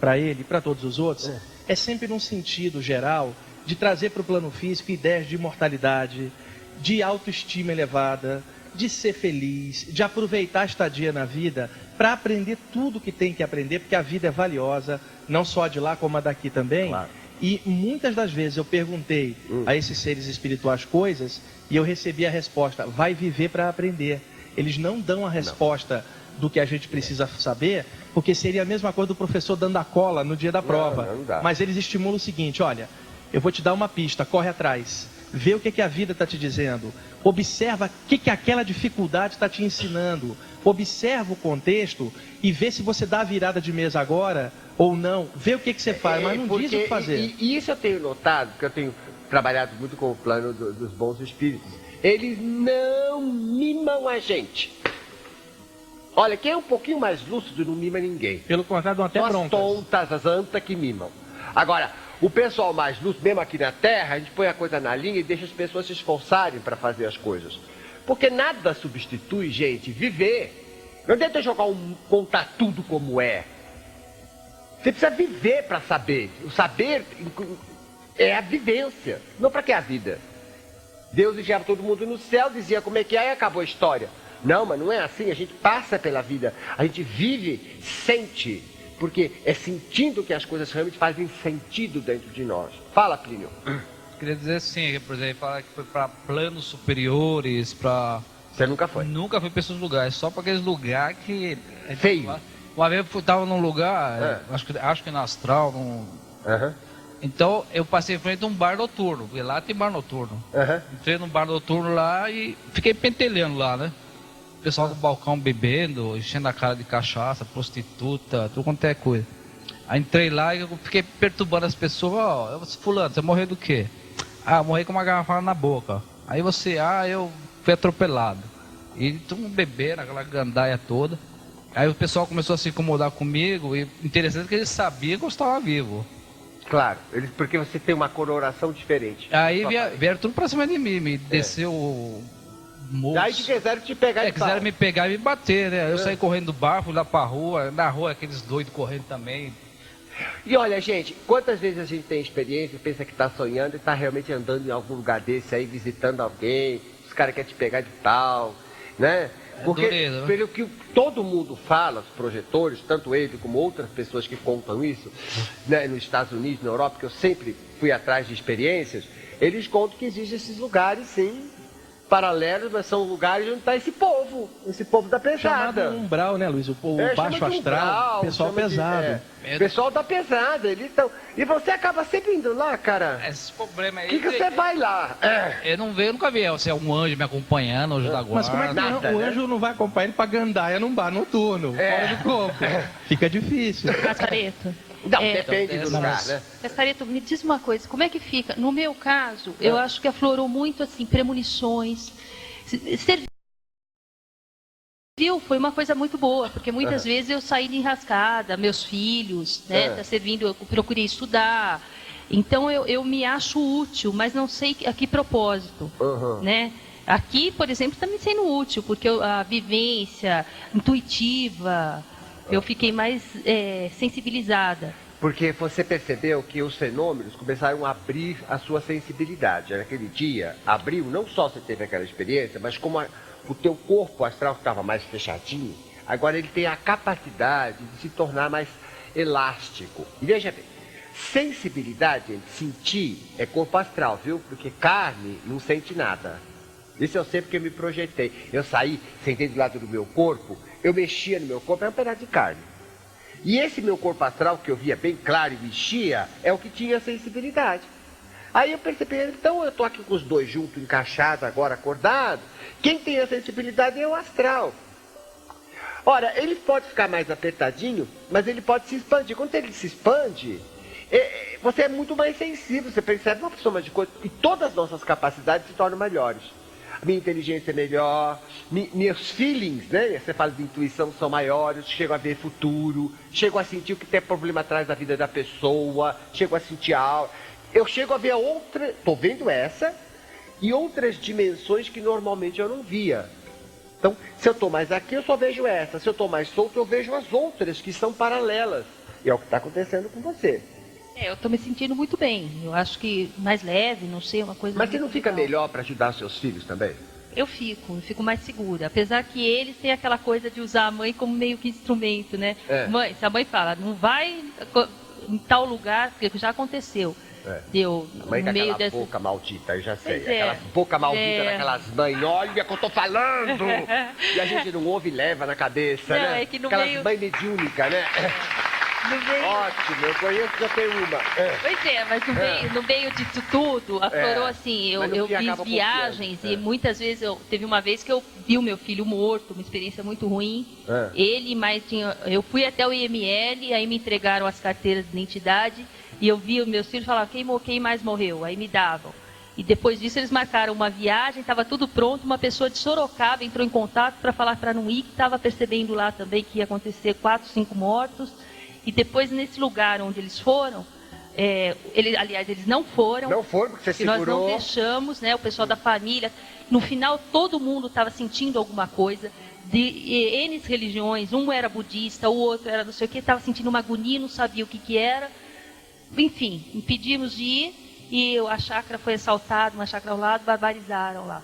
para ele para todos os outros, é. é sempre num sentido geral de trazer para o plano físico ideias de imortalidade, de autoestima elevada, de ser feliz, de aproveitar a estadia na vida para aprender tudo que tem que aprender, porque a vida é valiosa, não só de lá como a daqui também. Claro. E muitas das vezes eu perguntei hum. a esses seres espirituais coisas e eu recebi a resposta: vai viver para aprender. Eles não dão a resposta não. do que a gente precisa saber, porque seria a mesma coisa do professor dando a cola no dia da prova. Não, não Mas eles estimulam o seguinte: olha, eu vou te dar uma pista, corre atrás, vê o que, que a vida está te dizendo, observa o que, que aquela dificuldade está te ensinando, observa o contexto e vê se você dá a virada de mesa agora ou não, vê o que, que você faz, mas não porque, diz o que fazer. E, e, isso eu tenho notado, porque eu tenho trabalhado muito com o plano do, dos bons espíritos. Eles não mimam a gente. Olha, quem é um pouquinho mais lúcido não mima ninguém. Pelo contrário, até São as tontas, as antas que mimam. Agora, o pessoal mais lúcido, mesmo aqui na Terra, a gente põe a coisa na linha e deixa as pessoas se esforçarem para fazer as coisas. Porque nada substitui, gente, viver. Não adianta jogar um, contar tudo como é. Você precisa viver para saber. O saber é a vivência. Não para que a vida. Deus enviava todo mundo no céu, dizia como é que é e acabou a história. Não, mas não é assim. A gente passa pela vida. A gente vive, sente. Porque é sentindo que as coisas realmente fazem sentido dentro de nós. Fala, Plínio. Queria dizer assim, por exemplo, fala que foi para planos superiores, para. Você nunca foi? Nunca fui para esses lugares, só para aqueles lugares que. Feio. Uma vez eu estava num lugar, é. acho, que, acho que na Astral, num... Uhum. Então eu passei em frente a um bar noturno, porque lá tem bar noturno. Uhum. Entrei num bar noturno lá e fiquei pentelhando lá, né? O pessoal do balcão bebendo, enchendo a cara de cachaça, prostituta, tudo quanto é coisa. Aí entrei lá e eu fiquei perturbando as pessoas, ó, oh, fulano, você morreu do quê? Ah, morri com uma garrafa na boca. Aí você, ah, eu fui atropelado. E todo mundo bebendo, aquela gandaia toda. Aí o pessoal começou a se incomodar comigo e interessante que eles sabiam que eu estava vivo. Claro, eles, porque você tem uma coloração diferente. Aí via, vieram tudo pra cima de mim, me é. desceu moço. Aí quiseram te pegar é, quiseram me pegar e me bater, né? Eu é. saí correndo do bar, fui lá pra rua, na rua aqueles doidos correndo também. E olha, gente, quantas vezes a gente tem experiência, pensa que está sonhando e está realmente andando em algum lugar desse aí, visitando alguém, os caras querem te pegar de tal, né? É Porque, dureza, né? pelo que todo mundo fala, os projetores, tanto ele como outras pessoas que contam isso, né, nos Estados Unidos, na Europa, que eu sempre fui atrás de experiências, eles contam que existem esses lugares, sim, paralelos, mas são lugares onde está esse povo, esse povo da pesada. Chamado umbral, né, Luiz? O, povo é, baixo astral, pessoal pesado. De, é, pessoal da pesada, eles estão. E você acaba sempre indo lá, cara. Esse problema aí. que, que você vai lá? É. Eu não vejo, nunca vi. Você é um anjo me acompanhando, anjo da guarda. Mas como é que Nada, o né? anjo não vai acompanhar ele pra gandaia num bar noturno, é. fora do corpo? Fica difícil. Casareto. Não, é, depende então, do lugar, né? Castareto, me diz uma coisa, como é que fica? No meu caso, eu é. acho que aflorou muito, assim, premonições, Serviu foi uma coisa muito boa, porque muitas uhum. vezes eu saí de enrascada, meus filhos, né, uhum. tá servindo, eu procurei estudar. Então eu, eu me acho útil, mas não sei a que propósito, uhum. né? Aqui, por exemplo, está me sendo útil, porque a vivência intuitiva, eu fiquei mais é, sensibilizada. Porque você percebeu que os fenômenos começaram a abrir a sua sensibilidade. Naquele dia, abriu, não só você teve aquela experiência, mas como a, o teu corpo astral estava mais fechadinho, agora ele tem a capacidade de se tornar mais elástico. E veja bem, sensibilidade, sentir, é corpo astral, viu? Porque carne não sente nada. Isso eu sei porque me projetei. Eu saí, sentei do lado do meu corpo, eu mexia no meu corpo, era um pedaço de carne. E esse meu corpo astral, que eu via bem claro e mexia, é o que tinha sensibilidade. Aí eu percebi, então eu estou aqui com os dois juntos, encaixados, agora acordados. Quem tem a sensibilidade é o astral. Ora, ele pode ficar mais apertadinho, mas ele pode se expandir. Quando ele se expande, é, você é muito mais sensível, você percebe uma soma de coisas, e todas as nossas capacidades se tornam melhores minha inteligência é melhor, mi, meus feelings, né? Você fala de intuição, são maiores, chego a ver futuro, chego a sentir o que tem problema atrás da vida da pessoa, chego a sentir algo. Eu chego a ver outra, estou vendo essa, e outras dimensões que normalmente eu não via. Então, se eu estou mais aqui, eu só vejo essa. Se eu estou mais solto, eu vejo as outras que são paralelas. E é o que está acontecendo com você. É, eu estou me sentindo muito bem. Eu acho que mais leve, não sei, uma coisa. Mas você não fica legal. melhor para ajudar seus filhos também? Eu fico, eu fico mais segura. Apesar que eles têm aquela coisa de usar a mãe como meio que instrumento, né? É. Mãe, se a mãe fala, não vai em tal lugar, porque já aconteceu. É. Deu a mãe no meio dessa boca maldita, eu já sei. Pois Aquela é. boca maldita é. daquelas mães, olha que eu tô falando! e a gente não ouve e leva na cabeça, não, né? É que no Aquelas meio... mães mediúnicas, né? Meio... Ótimo, eu conheço já tem uma. É. Pois é, mas no, é. meio, no meio disso tudo, aflorou é. assim, eu, eu fiz viagens e é. muitas vezes eu teve uma vez que eu vi o meu filho morto, uma experiência muito ruim. É. Ele, mas tinha. Eu fui até o IML, aí me entregaram as carteiras de identidade e eu vi os meus filhos falar quem, quem mais morreu, aí me davam. E depois disso eles marcaram uma viagem, estava tudo pronto. Uma pessoa de Sorocaba entrou em contato para falar para não ir, que estava percebendo lá também que ia acontecer quatro, cinco mortos. E depois, nesse lugar onde eles foram, é, ele, aliás, eles não foram. Não foram, porque você segurou. Nós não deixamos, né? O pessoal da família. No final, todo mundo estava sentindo alguma coisa. De N religiões, um era budista, o outro era não sei o que, estava sentindo uma agonia, não sabia o que, que era. Enfim, impedimos de ir e a chácara foi assaltada, uma chácara ao lado, barbarizaram lá.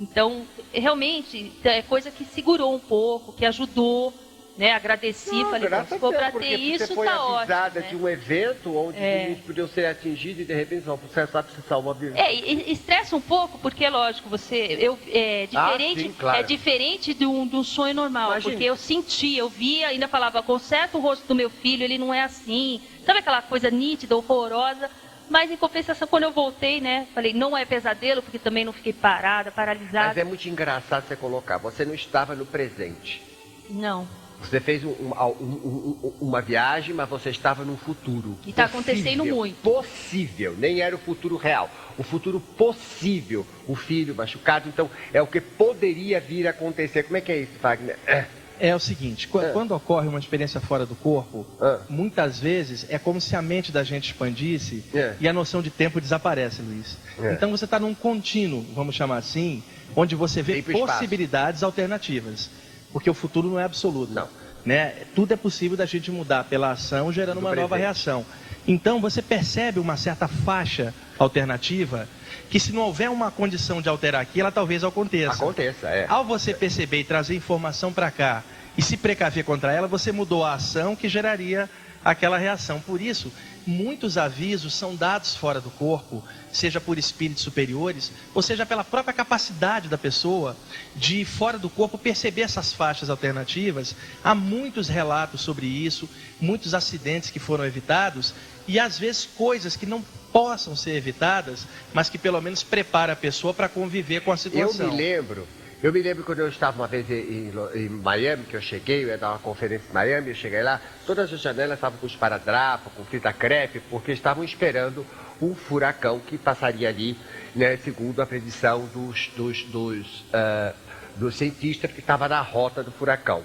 Então, realmente, é coisa que segurou um pouco, que ajudou né, agradeci, não, falei, se for para ter isso, foi tá avisada ótimo, de um evento onde é. podiam ser atingidos e de repente não, você sabe se salva a vida. É, estressa um pouco, porque é lógico, você. Eu, é diferente, ah, sim, claro. é diferente de um, de um sonho normal, Imagina. porque eu senti, eu via, ainda falava, conserta o rosto do meu filho, ele não é assim. Sabe aquela coisa nítida, horrorosa? Mas em compensação, quando eu voltei, né, falei, não é pesadelo, porque também não fiquei parada, paralisada. Mas é muito engraçado você colocar, você não estava no presente. Não. Você fez um, um, um, uma viagem, mas você estava num futuro. E está acontecendo muito. Possível, nem era o futuro real. O futuro possível. O filho machucado, então é o que poderia vir a acontecer. Como é que é isso, Wagner? É. É o seguinte, quando, é. quando ocorre uma experiência fora do corpo, é. muitas vezes é como se a mente da gente expandisse é. e a noção de tempo desaparece, Luiz. É. Então você está num contínuo, vamos chamar assim, onde você vê possibilidades espaço. alternativas. Porque o futuro não é absoluto. Não. Né? Tudo é possível da gente mudar pela ação, gerando uma nova reação. Então você percebe uma certa faixa alternativa que se não houver uma condição de alterar aqui, ela talvez aconteça. Aconteça, é. Ao você perceber e trazer informação para cá e se precaver contra ela, você mudou a ação que geraria aquela reação. Por isso, muitos avisos são dados fora do corpo, seja por espíritos superiores, ou seja pela própria capacidade da pessoa de, fora do corpo, perceber essas faixas alternativas. Há muitos relatos sobre isso, muitos acidentes que foram evitados e às vezes coisas que não possam ser evitadas, mas que pelo menos prepara a pessoa para conviver com a situação. Eu me lembro eu me lembro quando eu estava uma vez em, em, Miami, que eu cheguei, eu ia dar uma conferência em Miami, eu cheguei lá, todas as janelas estavam com esparadrapo, com fita crepe, porque estavam esperando um furacão que passaria ali, né, segundo a predição dos, dos, dos, uh, dos cientistas, que estava na rota do furacão.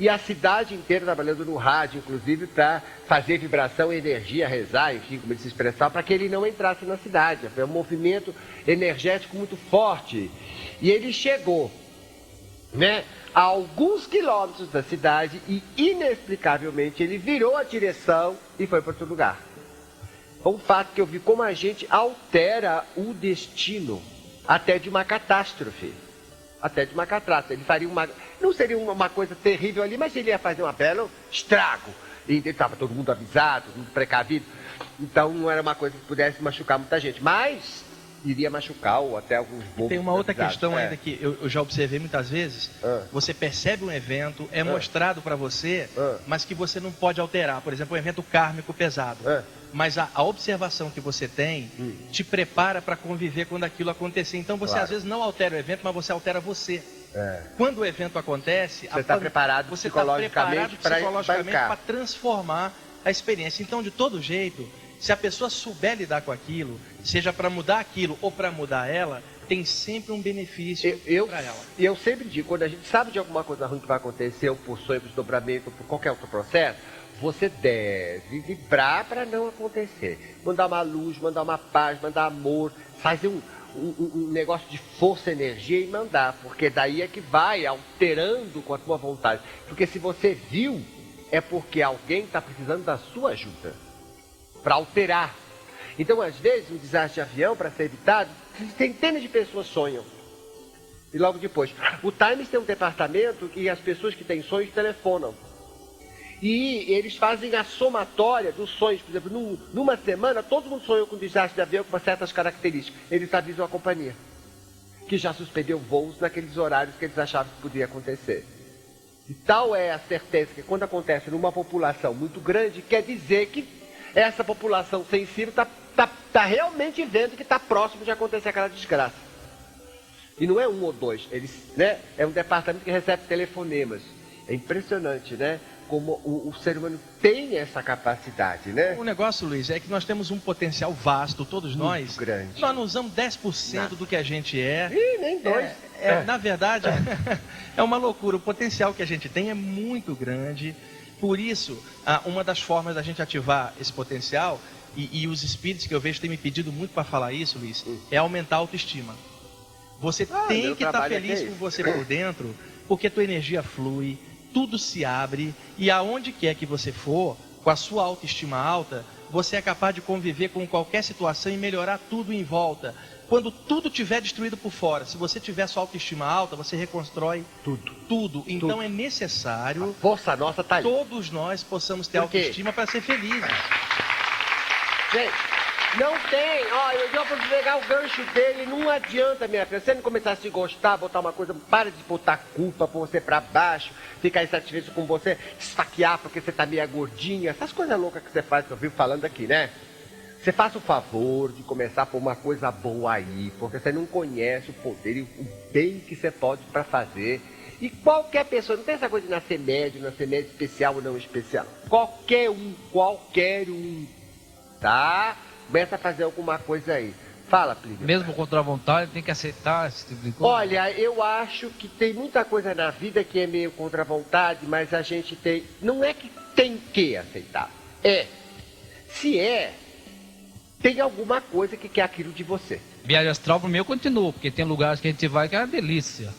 E a cidade inteira trabalhando no rádio, inclusive, para fazer vibração, energia, rezar, enfim, como ele se expressava, para que ele não entrasse na cidade. Foi um movimento energético muito forte. E ele chegou, né, a alguns quilômetros da cidade e, inexplicavelmente, ele virou a direção e foi para outro lugar. Foi um fato que eu vi como a gente altera o destino até de uma catástrofe até de uma catraça. Ele faria uma. Não seria uma coisa terrível ali, mas ele ia fazer uma belo estrago. E estava todo mundo avisado, todo mundo precavido. Então não era uma coisa que pudesse machucar muita gente. Mas iria machucar ou até alguns bobos. Tem uma outra questão é. ainda que eu, eu, já observei muitas vezes. Ah. Você percebe um evento, é ah. mostrado para você, ah. mas que você não pode alterar. Por exemplo, um evento kármico pesado. Ah mas a, a observação que você tem hum. te prepara para conviver quando aquilo acontecer. Então você claro. às vezes não altera o evento, mas você altera você. É. Quando o evento acontece, você está preparado você tá psicologicamente para transformar a experiência. Então, de todo jeito, se a pessoa souber lidar com aquilo, seja para mudar aquilo ou para mudar ela, tem sempre um benefício para ela. E eu sempre digo, quando a gente sabe de alguma coisa ruim que vai acontecer, ou por sonho, por desdobramento, ou por qualquer outro processo, você deve vibrar para não acontecer. Mandar uma luz, mandar uma paz, mandar amor, fazer um, um, um, negócio de força, energia e mandar, porque daí é que vai alterando com a tua vontade. Porque se você viu, é porque alguém está precisando da sua ajuda para alterar. Então, às vezes, um desastre de avião, para ser evitado, centenas de pessoas sonham. E logo depois. O Times tem um departamento que as pessoas que têm sonhos telefonam. E eles fazem a somatória dos sonhos. Por exemplo, num, numa semana, todo mundo sonhou com um desastre de avião com certas características. Eles avisam a companhia, que já suspendeu voos naqueles horários que eles achavam que podia acontecer. E tal é a certeza que quando acontece numa população muito grande, quer dizer que essa população sensível está tá, tá realmente vendo que está próximo de acontecer aquela desgraça. E não é um ou dois, eles, né, é um departamento que recebe telefonemas. É impressionante, né? como o, o, ser humano tem essa capacidade, né? O negócio, Luiz, é que nós temos um potencial vasto, todos Muito nós. grande. Nós não usamos 10% Nada. do que a gente é. Ih, nem dois. É, é, é. Na verdade, é. é uma loucura. O potencial que a gente tem é muito grande. Por isso, uma das formas da gente ativar esse potencial, e, e os espíritos que eu vejo têm me pedido muito para falar isso, Luiz, hum. é aumentar a autoestima. Você ah, tem que estar tá é feliz com você por dentro, porque a tua energia flui, tudo se abre e aonde quer que você for, com a sua autoestima alta, você é capaz de conviver com qualquer situação e melhorar tudo em volta. Quando tudo tiver destruído por fora, se você tiver sua autoestima alta, você reconstrói tudo. Tudo. Então tudo. é necessário. A força nossa tá Todos nós possamos ter autoestima para ser felizes. Gente, não tem. Ó, eu já vou pegar o gancho dele. Não adianta, minha filha. Se você não começar a se gostar, botar uma coisa, para de botar culpa por você pra baixo, ficar insatisfeito com você, esfaquear porque você tá meio gordinha. Essas coisas loucas que você faz, que eu vivo falando aqui, né? Você faça o favor de começar por uma coisa boa aí, porque você não conhece o poder e o bem que você pode para fazer. E qualquer pessoa, não tem essa coisa de nascer médio, nascer médio especial ou não especial. Qualquer um, qualquer um, tá? começa a fazer alguma coisa aí. Fala, Plínio. Mesmo contra a vontade, tem que aceitar esse tipo de coisa? Olha, eu acho que tem muita coisa na vida que é meio contra a vontade, mas a gente tem. Não é que tem que aceitar. É. Se é, tem alguma coisa que quer aquilo de você. Viagem astral, pro meu, continua, porque tem lugares que a gente vai que é uma delícia.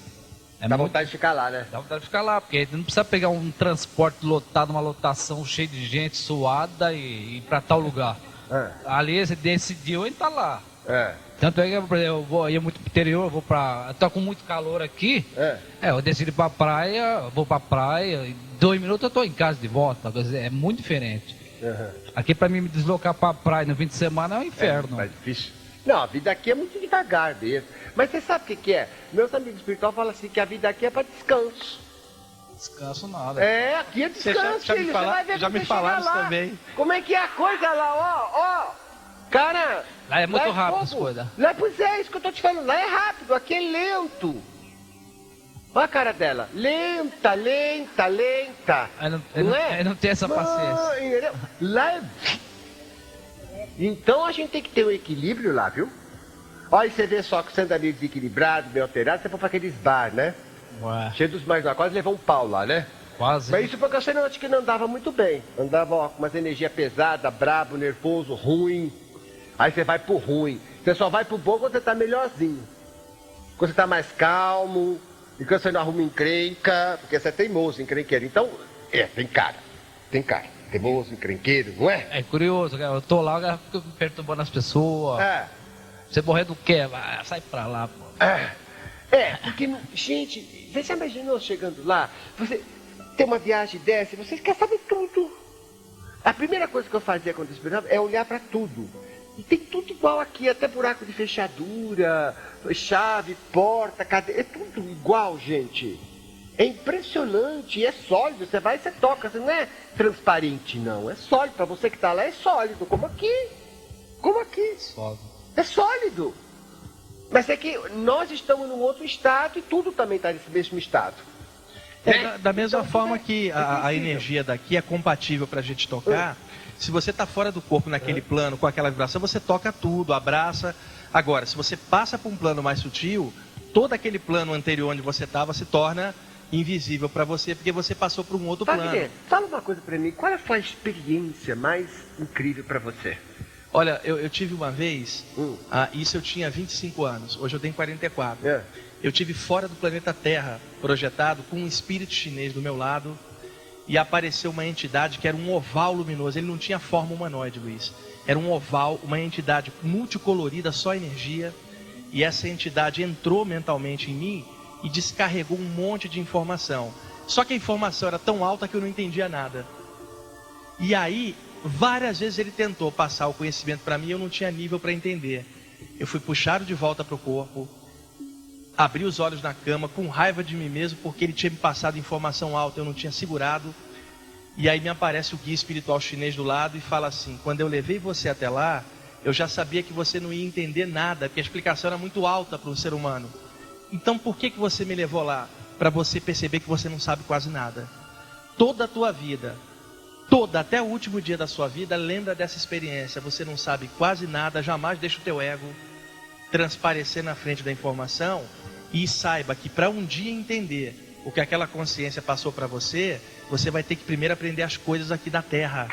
É Dá muito... vontade de ficar lá, né? Dá vontade de ficar lá, porque não precisa pegar um transporte lotado, uma lotação cheia de gente suada e ir para tal lugar. É. Ali você decidiu e tá lá. É. Tanto é que eu vou ia muito pro interior, vou pra. Tô com muito calor aqui. É. é eu decido ir pra praia, vou pra praia, em dois minutos eu tô em casa de volta. É muito diferente. Uhum. Aqui pra mim me deslocar pra praia no fim de semana é um inferno. É, é difícil. Não, a vida aqui é muito devagar mesmo. Mas você sabe o que, que é? Meus amigos espirituais falam assim que a vida aqui é para descanso. Descanso nada. É, aqui é descanso, já, já Me fala, já me falaram isso também. Como é que é a coisa lá, ó, ó. Cara. Lá é muito lá é rápido as coisas. Lá, pois é, isso que eu tô te falando. Lá é rápido, aqui é lento. Olha a cara dela. Lenta, lenta, lenta. Eu não, eu não, é? Eu não tenho essa paciência. Lá é. Então a gente tem que ter um equilíbrio lá, viu? Olha, você vê só que você anda meio desequilibrado, meio alterado, você for para aqueles bar, né? Ué. Cheio dos mais quase levou um pau lá, né? Quase. Mas isso porque você não acha que não andava muito bem. Andava ó, com umas energias pesadas, brabo, nervoso, ruim. Aí você vai pro ruim. Você só vai pro bom quando você tá melhorzinho. Quando você tá mais calmo. E quando você não arruma encrenca. Porque você é teimoso, encrenqueiro. Então, é, tem cara. Tem cara. Teimoso, encrenqueiro, não é? É curioso, eu tô lá, eu fico perturbando as pessoas. É. Você morrer do quê? Sai pra lá, pô. É, é porque, gente, você já imaginou chegando lá? Você tem uma viagem dessa, você quer saber tudo. A primeira coisa que eu fazia quando eu esperava é olhar para tudo. E tem tudo igual aqui, até buraco de fechadura, chave, porta, cadeira, é tudo igual, gente. É impressionante, é sólido. Você vai e você toca, você não é transparente, não. É sólido. Para você que está lá, é sólido, como aqui. Como aqui. Sólido. É sólido. Mas é que nós estamos num outro estado e tudo também está nesse mesmo estado. É, da, da, mesma então, forma é, que a, a, energia daqui é compatível para a gente tocar, se você está fora do corpo naquele plano, com aquela vibração, você toca tudo, abraça. Agora, se você passa para um plano mais sutil, todo aquele plano anterior onde você estava se torna invisível para você, porque você passou por um outro Wagner, plano. Fala uma coisa para mim, qual é a sua experiência mais incrível para você? Olha, eu, eu tive uma vez, hum. ah, isso eu tinha 25 anos, hoje eu tenho 44. É. Eu tive fora do planeta Terra, projetado, com um espírito chinês do meu lado, e apareceu uma entidade que era um oval luminoso. Ele não tinha forma humanoide, Luiz. Era um oval, uma entidade multicolorida, só energia. E essa entidade entrou mentalmente em mim e descarregou um monte de informação. Só que a informação era tão alta que eu não entendia nada. E aí Várias vezes ele tentou passar o conhecimento para mim e eu não tinha nível para entender. Eu fui puxado de volta para o corpo, abri os olhos na cama com raiva de mim mesmo porque ele tinha me passado informação alta, eu não tinha segurado. E aí me aparece o guia espiritual chinês do lado e fala assim: quando eu levei você até lá, eu já sabia que você não ia entender nada, porque a explicação era muito alta para um ser humano. Então por que, que você me levou lá? Para você perceber que você não sabe quase nada. Toda a tua vida, toda, até o último dia da sua vida, lembra dessa experiência. Você não sabe quase nada, jamais deixa o teu ego transparecer na frente da informação e saiba que para um dia entender o que aquela consciência passou para você, você vai ter que primeiro aprender as coisas aqui da Terra.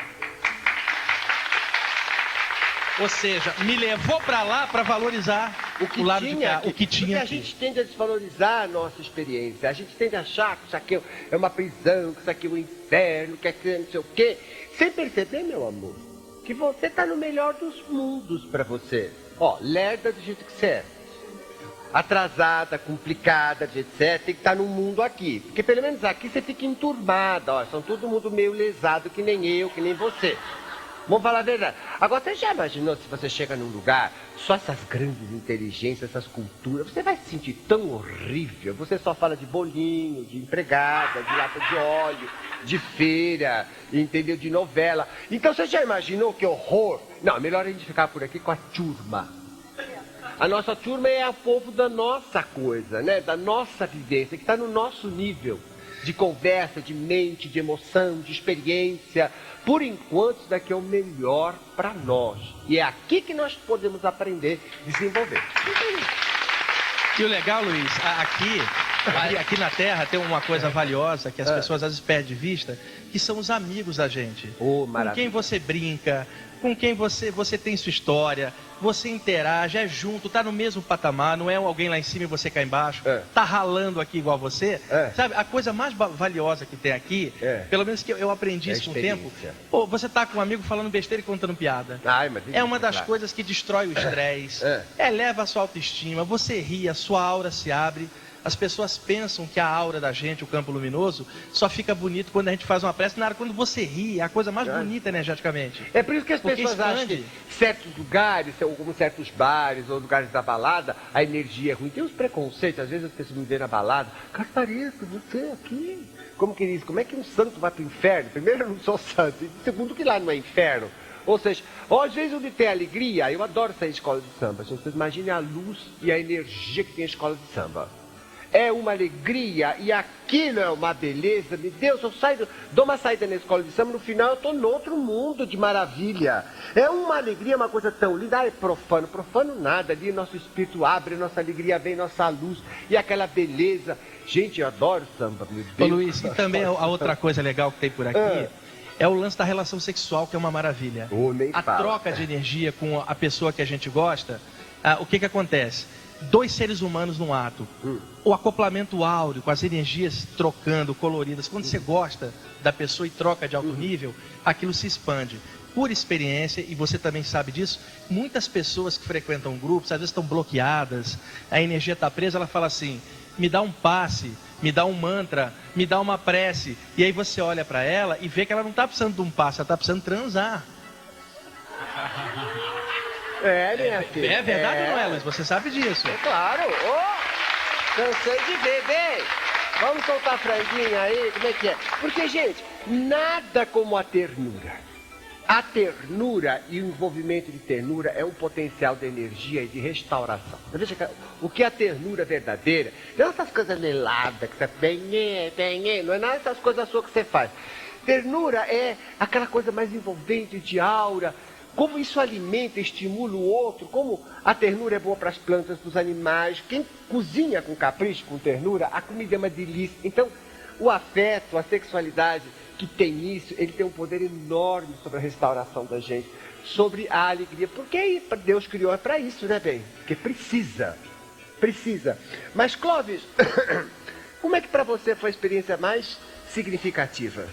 Ou seja, me levou para lá para valorizar o, que o lado tinha, de cá, o que tinha. Porque a gente tende a desvalorizar a nossa experiência. A gente tende a achar que isso aqui é uma prisão, que isso aqui é um inferno, que aqui é não sei o quê. Sem perceber, meu amor, que você está no melhor dos mundos para você. Ó, lerda do jeito que você é. Atrasada, complicada, de etc. Tem que estar tá no mundo aqui. Porque pelo menos aqui você fica enturmada, ó. São todo mundo meio lesado, que nem eu, que nem você. Vamos falar a verdade. Agora, você já imaginou se você chega num lugar, só essas grandes inteligências, essas culturas, você vai se sentir tão horrível. Você só fala de bolinho, de empregada, de lata de óleo, de feira, entendeu? De novela. Então, você já imaginou que horror? Não, melhor a gente ficar por aqui com a turma. A nossa turma é o povo da nossa coisa, né? Da nossa vivência, que está no nosso nível de conversa, de mente, de emoção, de experiência, por enquanto, isso daqui é o melhor para nós. E é aqui que nós podemos aprender a desenvolver. E o legal, Luiz, aqui, aqui na Terra tem uma coisa valiosa que as é. pessoas às vezes perdem de vista, que são os amigos da gente. Oh, com quem você brinca, com quem você, você tem sua história, você interage, é junto, tá no mesmo patamar, não é alguém lá em cima e você cá embaixo, é. tá ralando aqui igual você. É. Sabe, a coisa mais valiosa que tem aqui, é. pelo menos que eu aprendi é isso com o tempo, pô, você tá com um amigo falando besteira e contando piada. Ai, é uma das claro. coisas que destrói o estresse, é. eleva a sua autoestima, você ri, a sua aura se abre as pessoas pensam que a aura da gente, o campo luminoso, só fica bonito quando a gente faz uma prece. Na hora quando você ri, é a coisa mais é. bonita energeticamente. É por isso que as Porque pessoas expande. acham que certos lugares, como certos bares ou lugares da balada, a energia é ruim. Tem uns preconceitos, às vezes as pessoas me veem na balada, Caspareto, você aqui. Como que diz? Como é que um santo vai para o inferno? Primeiro, eu não sou santo. E segundo, que lá não é inferno. Ou seja, ó, às vezes onde tem alegria, eu adoro sair de escola de samba. Vocês imaginem a luz e a energia que tem a escola de samba é uma alegria e aquilo é uma beleza. Meu Deus, eu saio, dou uma saída na escola de samba, no final eu estou no outro mundo de maravilha. É uma alegria, uma coisa tão linda. Ah, é profano, profano nada. Ali nosso espírito abre, nossa alegria vem, nossa luz e aquela beleza. Gente, eu adoro samba, meu Deus. Ô, Luiz, e também a outra coisa legal que tem por aqui. Ah. É o lance da relação sexual, que é uma maravilha. Oh, a fala. troca de energia com a pessoa que a gente gosta, ah, o que, que acontece? Dois seres humanos num ato. Hum. O acoplamento áureo, com as energias trocando, coloridas. Quando você gosta da pessoa e troca de alto uhum. nível, aquilo se expande. Por experiência, e você também sabe disso, muitas pessoas que frequentam grupos, às vezes estão bloqueadas, a energia está presa, ela fala assim: me dá um passe, me dá um mantra, me dá uma prece. E aí você olha para ela e vê que ela não está precisando de um passe, ela está precisando transar. É, minha é, filha. É verdade é. ou não é, Luiz? Você sabe disso. É claro. Oh, cansei de ver, bem. Vamos soltar a franguinha aí, como é que é? Porque, gente, nada como a ternura. A ternura e o envolvimento de ternura é um potencial de energia e de restauração. Veja o que é a ternura verdadeira? Não essas coisas meladas que você tem, tem, não é nada dessas coisas suas que você faz. Ternura é aquela coisa mais envolvente de aura, como isso alimenta, estimula o outro, como a ternura é boa para as plantas, para os animais. Quem cozinha com capricho, com ternura, a comida é uma delícia. Então, o afeto, a sexualidade que tem isso, ele tem um poder enorme sobre a restauração da gente, sobre a alegria. Porque Deus criou é para isso, né, bem? Porque precisa. Precisa. Mas, Clóvis, como é que para você foi a experiência mais significativa?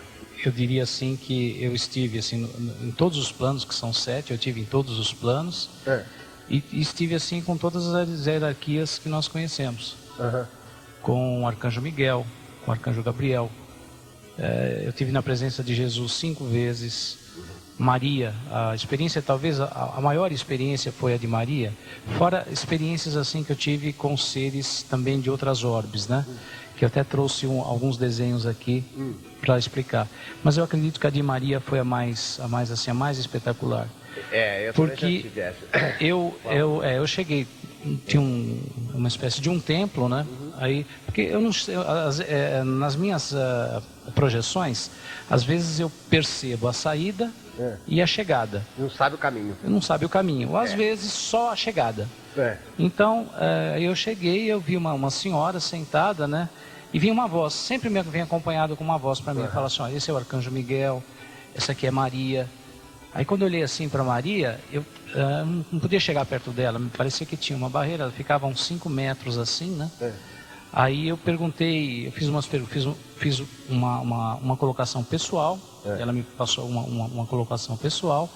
Eu diria assim que eu estive assim em todos os planos que são sete, eu tive em todos os planos é. e, e, estive assim com todas as hierarquias que nós conhecemos, uhum. com o arcanjo Miguel, com o arcanjo Gabriel. É, eu tive na presença de Jesus cinco vezes. Maria, a experiência talvez a, a, maior experiência foi a de Maria, fora experiências assim que eu tive com seres também de outras orbes, né? Que eu até trouxe um, alguns desenhos aqui hum. para explicar. Mas eu acredito que a de Maria foi a mais, a mais assim, a mais espetacular. É, eu porque eu eu é, eu cheguei tinha um, uma espécie de um templo, né? Uhum. Aí porque eu não as, é, nas minhas uh, projeções às vezes eu percebo a saída é. e a chegada. Não sabe o caminho. Não sabe o caminho. Ou às é. vezes só a chegada. É. Então uh, eu cheguei eu vi uma, uma senhora sentada, né? E vinha uma voz, sempre me vem acompanhado com uma voz para mim, uhum. fala assim, ó, esse é o Arcanjo Miguel, essa aqui é Maria. Aí quando eu olhei assim para Maria, eu uh, não podia chegar perto dela, me parecia que tinha uma barreira, ela ficava uns 5 metros assim, né? É. Aí eu perguntei, eu fiz, umas, fiz, fiz uma, uma, uma colocação pessoal, é. ela me passou uma, uma, uma, colocação pessoal.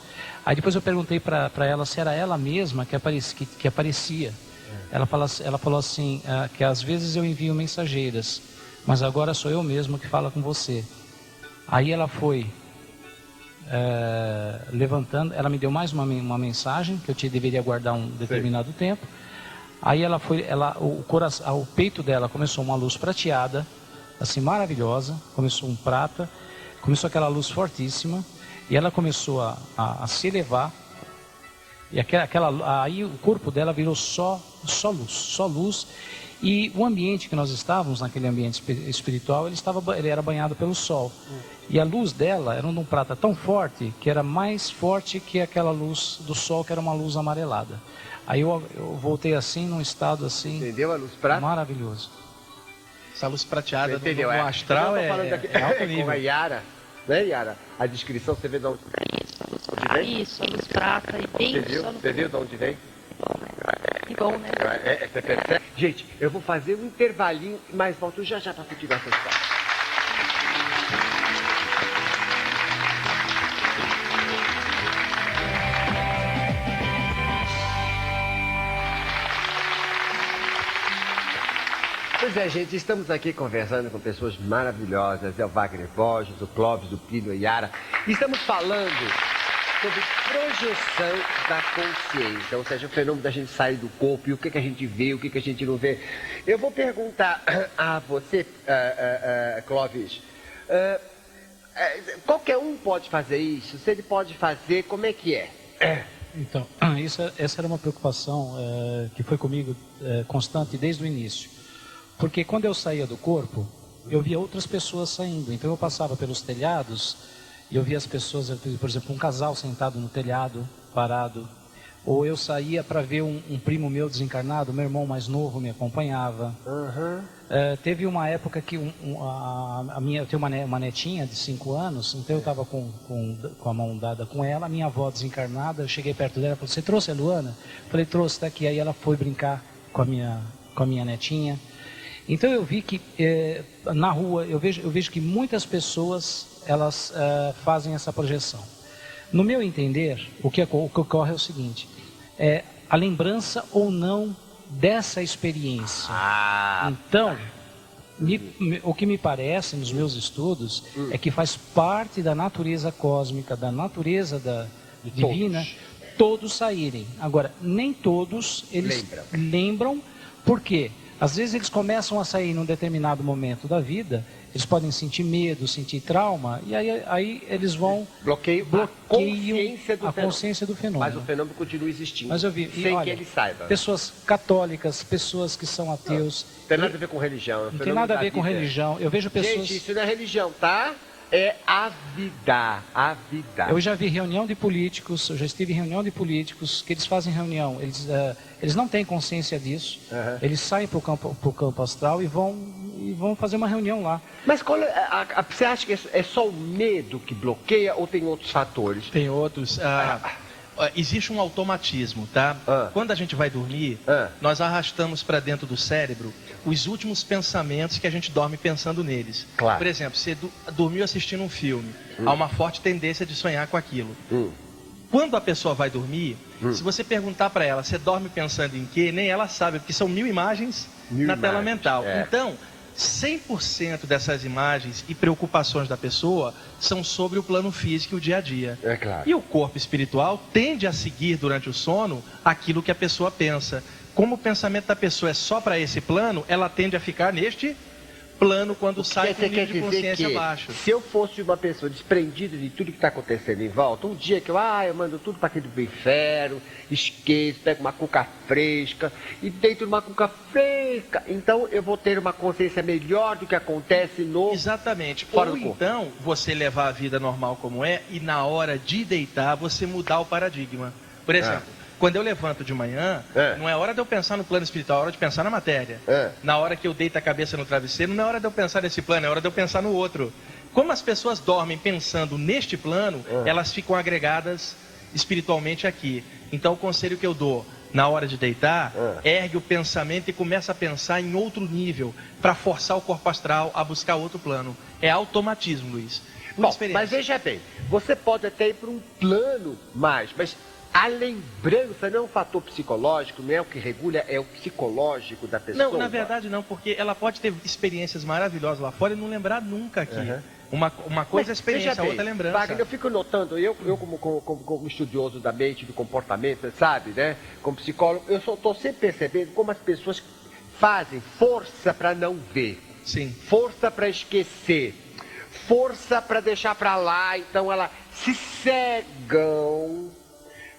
Aí depois eu perguntei para ela se era ela mesma que, aparecia. Que, que aparecia. Ela, fala, ela falou assim, uh, que às vezes eu envio mensageiras, mas agora sou eu mesmo que fala com você. Aí ela foi uh, levantando, ela me deu mais uma, uma mensagem, que eu te deveria guardar um determinado Sim. tempo. Aí ela foi, ela, o, coração, o peito dela começou uma luz prateada, assim maravilhosa, começou um prata, começou aquela luz fortíssima, e ela começou a, a, a se elevar e aquela, aquela, aí o corpo dela virou só, só luz, só luz. E o ambiente que nós estávamos, naquele ambiente espiritual, ele, estava, ele era banhado pelo sol. E a luz dela era um prata tão forte que era mais forte que aquela luz do sol, que era uma luz amarelada. Aí eu, eu voltei assim, num estado assim. Entendeu a luz prata? Maravilhoso. Essa luz prateada do, no, no é. astral é, é, é alto nível. Com a Yara, né, Yara? A descrição, você vê de onde, onde vem? Isso, a luz prata e bem Você viu? Você viu de onde vem? Que bom, né? É, é, é, Gente, eu vou fazer um intervalinho, mas volto já já para continuar essa história. Pois é, gente, estamos aqui conversando com pessoas maravilhosas. É o Wagner Borges, o Clóvis, o Pino e Yara. Estamos falando sobre projeção da consciência, ou seja, o fenômeno da gente sair do corpo e o que, que a gente vê, o que, que a gente não vê. Eu vou perguntar a você, uh, uh, uh, Clóvis, qualquer um pode fazer isso? Se ele pode fazer, como é que é? Então, isso, essa era uma preocupação que foi comigo constante desde o início. Porque quando eu saía do corpo, eu via outras pessoas saindo. Então eu passava pelos telhados e eu via as pessoas, por exemplo, um casal sentado no telhado, parado. Ou eu saía para ver um, um, primo meu desencarnado, meu irmão mais novo me acompanhava. Uhum. É, teve uma época que um, um, a, a, minha, eu tenho uma, uma netinha de 5 anos, então eu estava com, com, com, a mão dada com ela, minha avó desencarnada, eu cheguei perto dela e falei, você trouxe a Luana? Eu falei, trouxe, está aqui. Aí ela foi brincar com a minha, com a minha netinha. Então eu vi que é, na rua, eu vejo, eu vejo que muitas pessoas elas uh, fazem essa projeção. No meu entender, o que, o que ocorre é o seguinte: é a lembrança ou não dessa experiência. Ah. Então, me, me, o que me parece nos meus estudos hum. é que faz parte da natureza cósmica, da natureza da, divina, todos. todos saírem. Agora, nem todos eles lembram, por quê? Às vezes eles começam a sair num determinado momento da vida eles podem sentir medo, sentir trauma, e aí, aí eles vão. Bloqueio, bloqueiam a consciência do, a consciência do fenômeno. Mas o fenômeno continua existindo. Mas eu vi, sem olha, que ele saiba. Pessoas católicas, pessoas que são ateus. Não, tem nada a ver com religião. É não tem nada a ver com religião. Eu vejo pessoas. Gente, isso não é religião, tá? É a vida, a vida. Eu já vi reunião de políticos, eu já estive em reunião de políticos que eles fazem reunião, eles, uh, eles não têm consciência disso, uhum. eles saem para o campo, pro campo astral e vão, e vão fazer uma reunião lá. Mas qual é, a, a, você acha que é só o medo que bloqueia ou tem outros fatores? Tem outros. Uh, ah, existe um automatismo, tá? Ah. Quando a gente vai dormir, ah. nós arrastamos para dentro do cérebro os últimos pensamentos que a gente dorme pensando neles. Claro. Por exemplo, você dormiu assistindo um filme, hum. há uma forte tendência de sonhar com aquilo. Hum. Quando a pessoa vai dormir, hum. se você perguntar para ela, você dorme pensando em quê? Nem ela sabe, porque são mil imagens mil na imagens, tela mental. É. Então, 100% dessas imagens e preocupações da pessoa são sobre o plano físico e o dia a dia. É claro. E o corpo espiritual tende a seguir durante o sono aquilo que a pessoa pensa. Como o pensamento da pessoa é só para esse plano, ela tende a ficar neste plano quando sai com nível de consciência que, baixo. Se eu fosse uma pessoa desprendida de tudo que está acontecendo em volta, um dia que eu, ah, eu mando tudo para aquele do inferno, esqueço, pego uma cuca fresca e deito numa cuca fresca, então eu vou ter uma consciência melhor do que acontece no Exatamente. Fora Ou então você levar a vida normal como é e na hora de deitar você mudar o paradigma. Por exemplo, ah quando eu levanto de manhã, é. não é hora de eu pensar no plano espiritual, é hora de pensar na matéria. É. Na hora que eu deito a cabeça no travesseiro, não é hora de eu pensar nesse plano, é hora de eu pensar no outro. Como as pessoas dormem pensando neste plano, é. elas ficam agregadas espiritualmente aqui. Então, o conselho que eu dou na hora de deitar, é. ergue o pensamento e começa a pensar em outro nível, para forçar o corpo astral a buscar outro plano. É automatismo, Luiz. Bom, mas veja bem, você pode até ir para um plano mais, mas a lembrança não é um fator psicológico, não é o que regula, é o psicológico da pessoa. Não, na verdade não, porque ela pode ter experiências maravilhosas lá fora e não lembrar nunca aqui. Uhum. Uma, uma coisa é experiência, a outra é lembrança. Wagner, eu fico notando, eu, eu como, como, como, estudioso da mente, do comportamento, sabe, né? Como psicólogo, eu estou sempre percebendo como as pessoas fazem força para não ver. Sim. Força para esquecer. Força para deixar para lá. Então, ela se cegam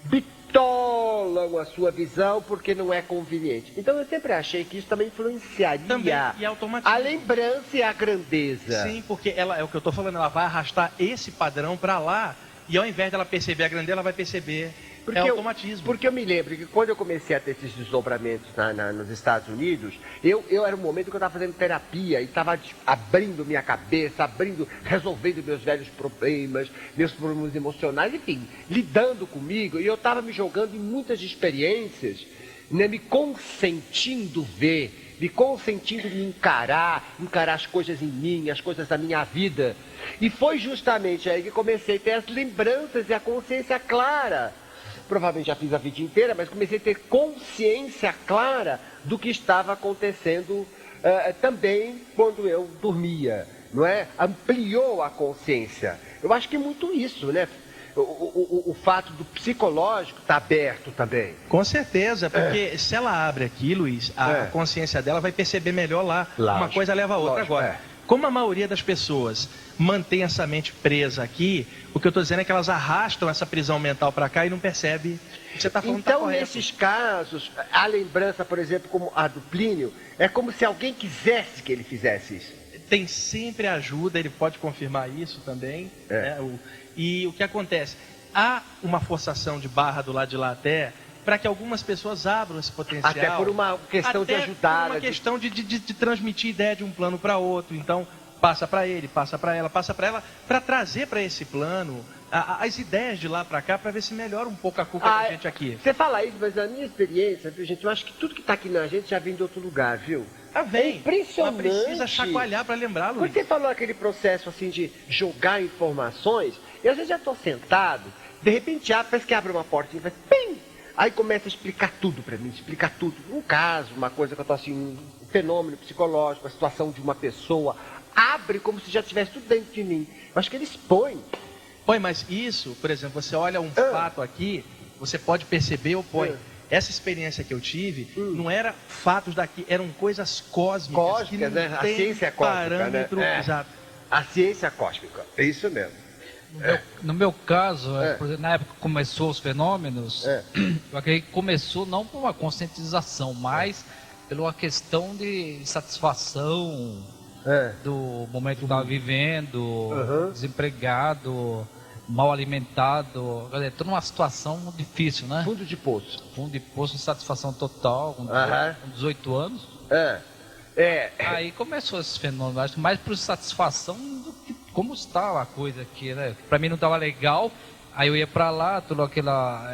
bitolam a sua visão porque não é conveniente. Então eu sempre achei que isso também influenciaria também, a lembrança e a grandeza. Sim, porque ela é o que eu estou falando, ela vai arrastar esse padrão para lá e ao invés dela perceber a grandeza, ela vai perceber Porque é automatismo. Eu, porque eu me lembro que quando eu comecei a ter esses desdobramentos na, na, nos Estados Unidos, eu, eu era um momento que eu estava fazendo terapia e estava abrindo minha cabeça, abrindo, resolvendo meus velhos problemas, meus problemas emocionais, enfim, lidando comigo. E eu estava me jogando em muitas experiências, né, me consentindo ver, me consentindo me encarar, encarar as coisas em mim, as coisas da minha vida. E foi justamente aí que comecei a ter as lembranças e a consciência clara provavelmente já fiz a vida inteira, mas comecei a ter consciência clara do que estava acontecendo uh, também quando eu dormia, não é? Ampliou a consciência. Eu acho que é muito isso, né? O, o, o, o fato do psicológico estar tá aberto também. Com certeza, porque é. se ela abre aqui, Luiz, a é. consciência dela vai perceber melhor lá. Lógico. Uma coisa leva a outra. Lógico, Agora, é. Como a maioria das pessoas mantém essa mente presa aqui, o que eu estou dizendo é que elas arrastam essa prisão mental para cá e não percebe você está falando tá Então, tá nesses casos, a lembrança, por exemplo, como a do Plínio, é como se alguém quisesse que ele fizesse isso. Tem sempre ajuda, ele pode confirmar isso também. É. Né? O, e o que acontece? Há uma forçação de barra do lado de lá até para que algumas pessoas abram esse potencial. Até por uma questão de ajudar. Por uma questão de, de, de transmitir ideia de um plano para outro. Então, passa para ele, passa para ela, passa para ela, para trazer para esse plano a, as ideias de lá para cá, para ver se melhora um pouco a cuca ah, da gente aqui. Você fala isso, mas a minha experiência, viu, gente, eu acho que tudo que está aqui na gente já vem de outro lugar, viu? Ah, vem. É impressionante. Mas precisa chacoalhar para lembrar, Luiz. Você falou aquele processo assim de jogar informações, e às vezes já estou sentado, de repente abre, parece que abre uma portinha e faz pim! Aí começa a explicar tudo para mim, explicar tudo. Um caso, uma coisa que eu estou assim, um fenômeno psicológico, a situação de uma pessoa, abre como se já tivesse tudo dentro de mim. Eu acho que ele expõe. Põe, mas isso, por exemplo, você olha um ah. fato aqui, você pode perceber ou põe. Ah. Essa experiência que eu tive hum. não era fatos daqui, eram coisas cósmicas. Cósmicas, né? A ciência é cósmica. Né? Parâmetro, é. Exato. A ciência é cósmica, é isso mesmo. No, meu, no meu, caso, é. exemplo, na época que começou os fenômenos, é. eu acredito que começou não por uma conscientização, mas pela uma questão de satisfação é. do momento que estava vivendo, uhum. desempregado, mal alimentado, estou numa situação difícil, né? Fundo de poço. Fundo de poço, satisfação total, com, uhum. 18 anos. É. É. Aí começou esse fenômeno, acho mais por satisfação do que como estava a coisa aqui, né? Para mim não estava legal, aí eu ia para lá, tudo aquela,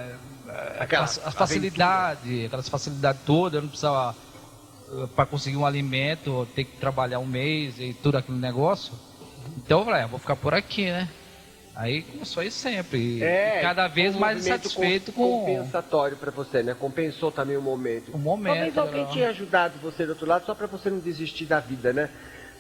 é, aquela a facilidade, aquelas facilidades todas, eu não precisava para conseguir um alimento, ter que trabalhar um mês e tudo aquele negócio. Então eu falei, ah, vou ficar por aqui, né? Aí começou aí sempre. É, e cada vez um mais insatisfeito com. Compensatório para você, né? Compensou também o momento. O momento. Talvez alguém não. tinha ajudado você do outro lado só para você não desistir da vida, né?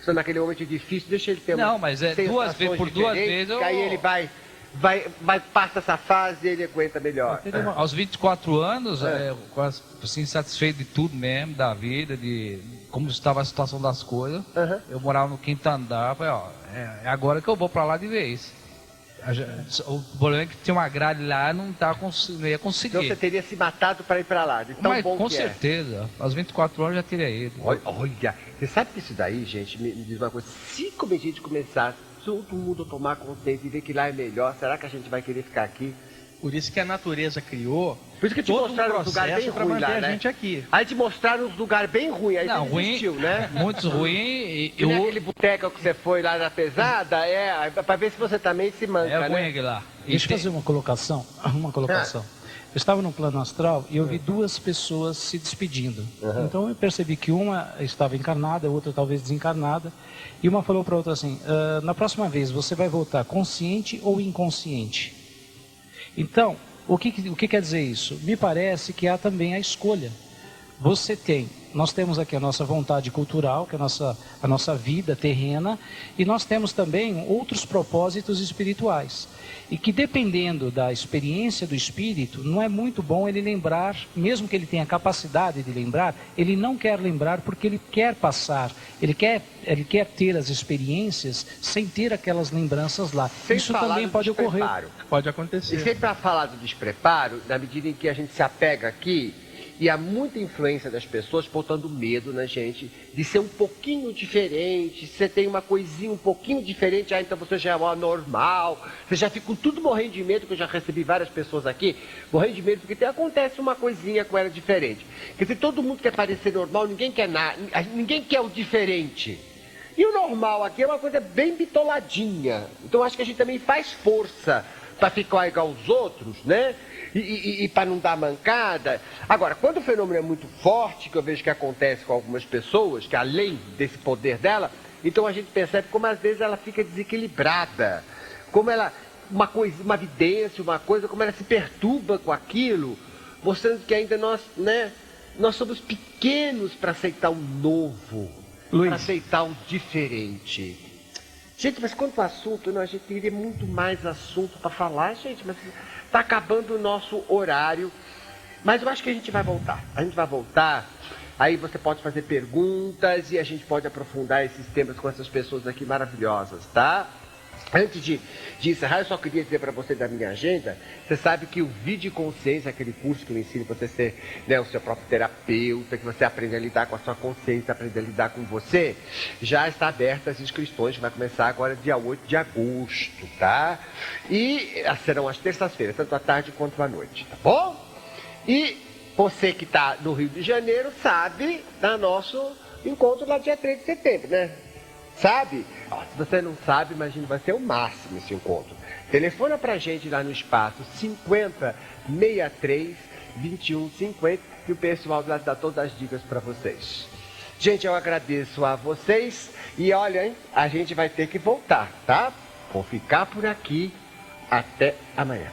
Só naquele momento difícil, deixa ele ter uma. Não, mas é duas vezes por duas vezes. Eu... Que aí ele vai vai, vai passa essa fase e ele aguenta melhor. Aos 24 anos, é. É, quase assim, satisfeito de tudo mesmo, da vida, de como estava a situação das coisas. Uhum. Eu morava no quinto andar, falei, ó, é, é agora que eu vou para lá de vez. O problema é que tinha uma grade lá não, tá, não ia conseguir. Então você teria se matado para ir para lá, de tão Mas, bom com que é. certeza. É. Aos 24 anos já teria ido. Olha, olha, você sabe que isso daí, gente, me, me diz uma coisa. Se a gente começar todo mundo tomar consciência e ver que lá é melhor, será que a gente vai querer ficar aqui? Por isso que a natureza criou. Por isso que te mostraram um lugar bem ruim lá, né? a gente aqui. Aí te mostraram um lugar bem ruim, aí não, ruim, né? Muitos ruins. E, e o... aquele boteco que você foi lá na pesada, é, para ver se você também se manca, é né? ruim lá. Deixa eu fazer uma colocação, uma colocação. Ah. Eu estava no plano astral e eu vi duas pessoas se despedindo. Uhum. Então eu percebi que uma estava encarnada, a outra talvez desencarnada. E uma falou para a outra assim: ah, na próxima vez você vai voltar consciente ou inconsciente? Então, o que, o que quer dizer isso? Me parece que há também a escolha. Você tem, nós temos aqui a nossa vontade cultural, que é a nossa, a nossa vida terrena, e nós temos também outros propósitos espirituais e que dependendo da experiência do espírito, não é muito bom ele lembrar, mesmo que ele tenha capacidade de lembrar, ele não quer lembrar porque ele quer passar, ele quer, ele quer ter as experiências sem ter aquelas lembranças lá. Sem Isso também pode ocorrer. Pode acontecer. E sempre para falar do despreparo, na medida em que a gente se apega aqui, e há muita influência das pessoas botando medo na gente de ser um pouquinho diferente. Se você tem uma coisinha um pouquinho diferente, ah, então você já é normal. Você já fica com tudo morrendo de medo, que eu já recebi várias pessoas aqui, morrendo de medo, porque tem, acontece uma coisinha com ela diferente. Quer dizer, todo mundo quer parecer normal, ninguém quer nada, ninguém quer o diferente. E o normal aqui é uma coisa bem bitoladinha. Então acho que a gente também faz força para ficar igual aos outros, né? e, e, e para não dar mancada. Agora, quando o fenômeno é muito forte, que eu vejo que acontece com algumas pessoas, que além desse poder dela, então a gente percebe como às vezes ela fica desequilibrada, como ela, uma coisa, uma evidência, uma coisa, como ela se perturba com aquilo, mostrando que ainda nós, né, nós somos pequenos para aceitar o novo, para aceitar o diferente. Gente, mas quanto assunto, não, a gente teria muito mais assunto para falar, gente, mas Está acabando o nosso horário. Mas eu acho que a gente vai voltar. A gente vai voltar. Aí você pode fazer perguntas e a gente pode aprofundar esses temas com essas pessoas aqui maravilhosas, tá? Antes de, de encerrar, eu só queria dizer para você da minha agenda. Você sabe que o Vídeo Consciência, aquele curso que eu ensino você ser né, o seu próprio terapeuta, que você aprende a lidar com a sua consciência, aprende a lidar com você, já está aberto as inscrições, vai começar agora dia 8 de agosto, tá? E ah, serão as terças-feiras, tanto à tarde quanto à noite, tá bom? E você que está no Rio de Janeiro sabe da nosso encontro lá dia 3 de setembro, né? Sabe? se você não sabe, imagina, vai ser o máximo esse encontro. Telefona pra gente lá no espaço 50 63 21 50 que o pessoal lá dá todas as dicas para vocês. Gente, eu agradeço a vocês e olha, hein, a gente vai ter que voltar, tá? Vou ficar por aqui até amanhã.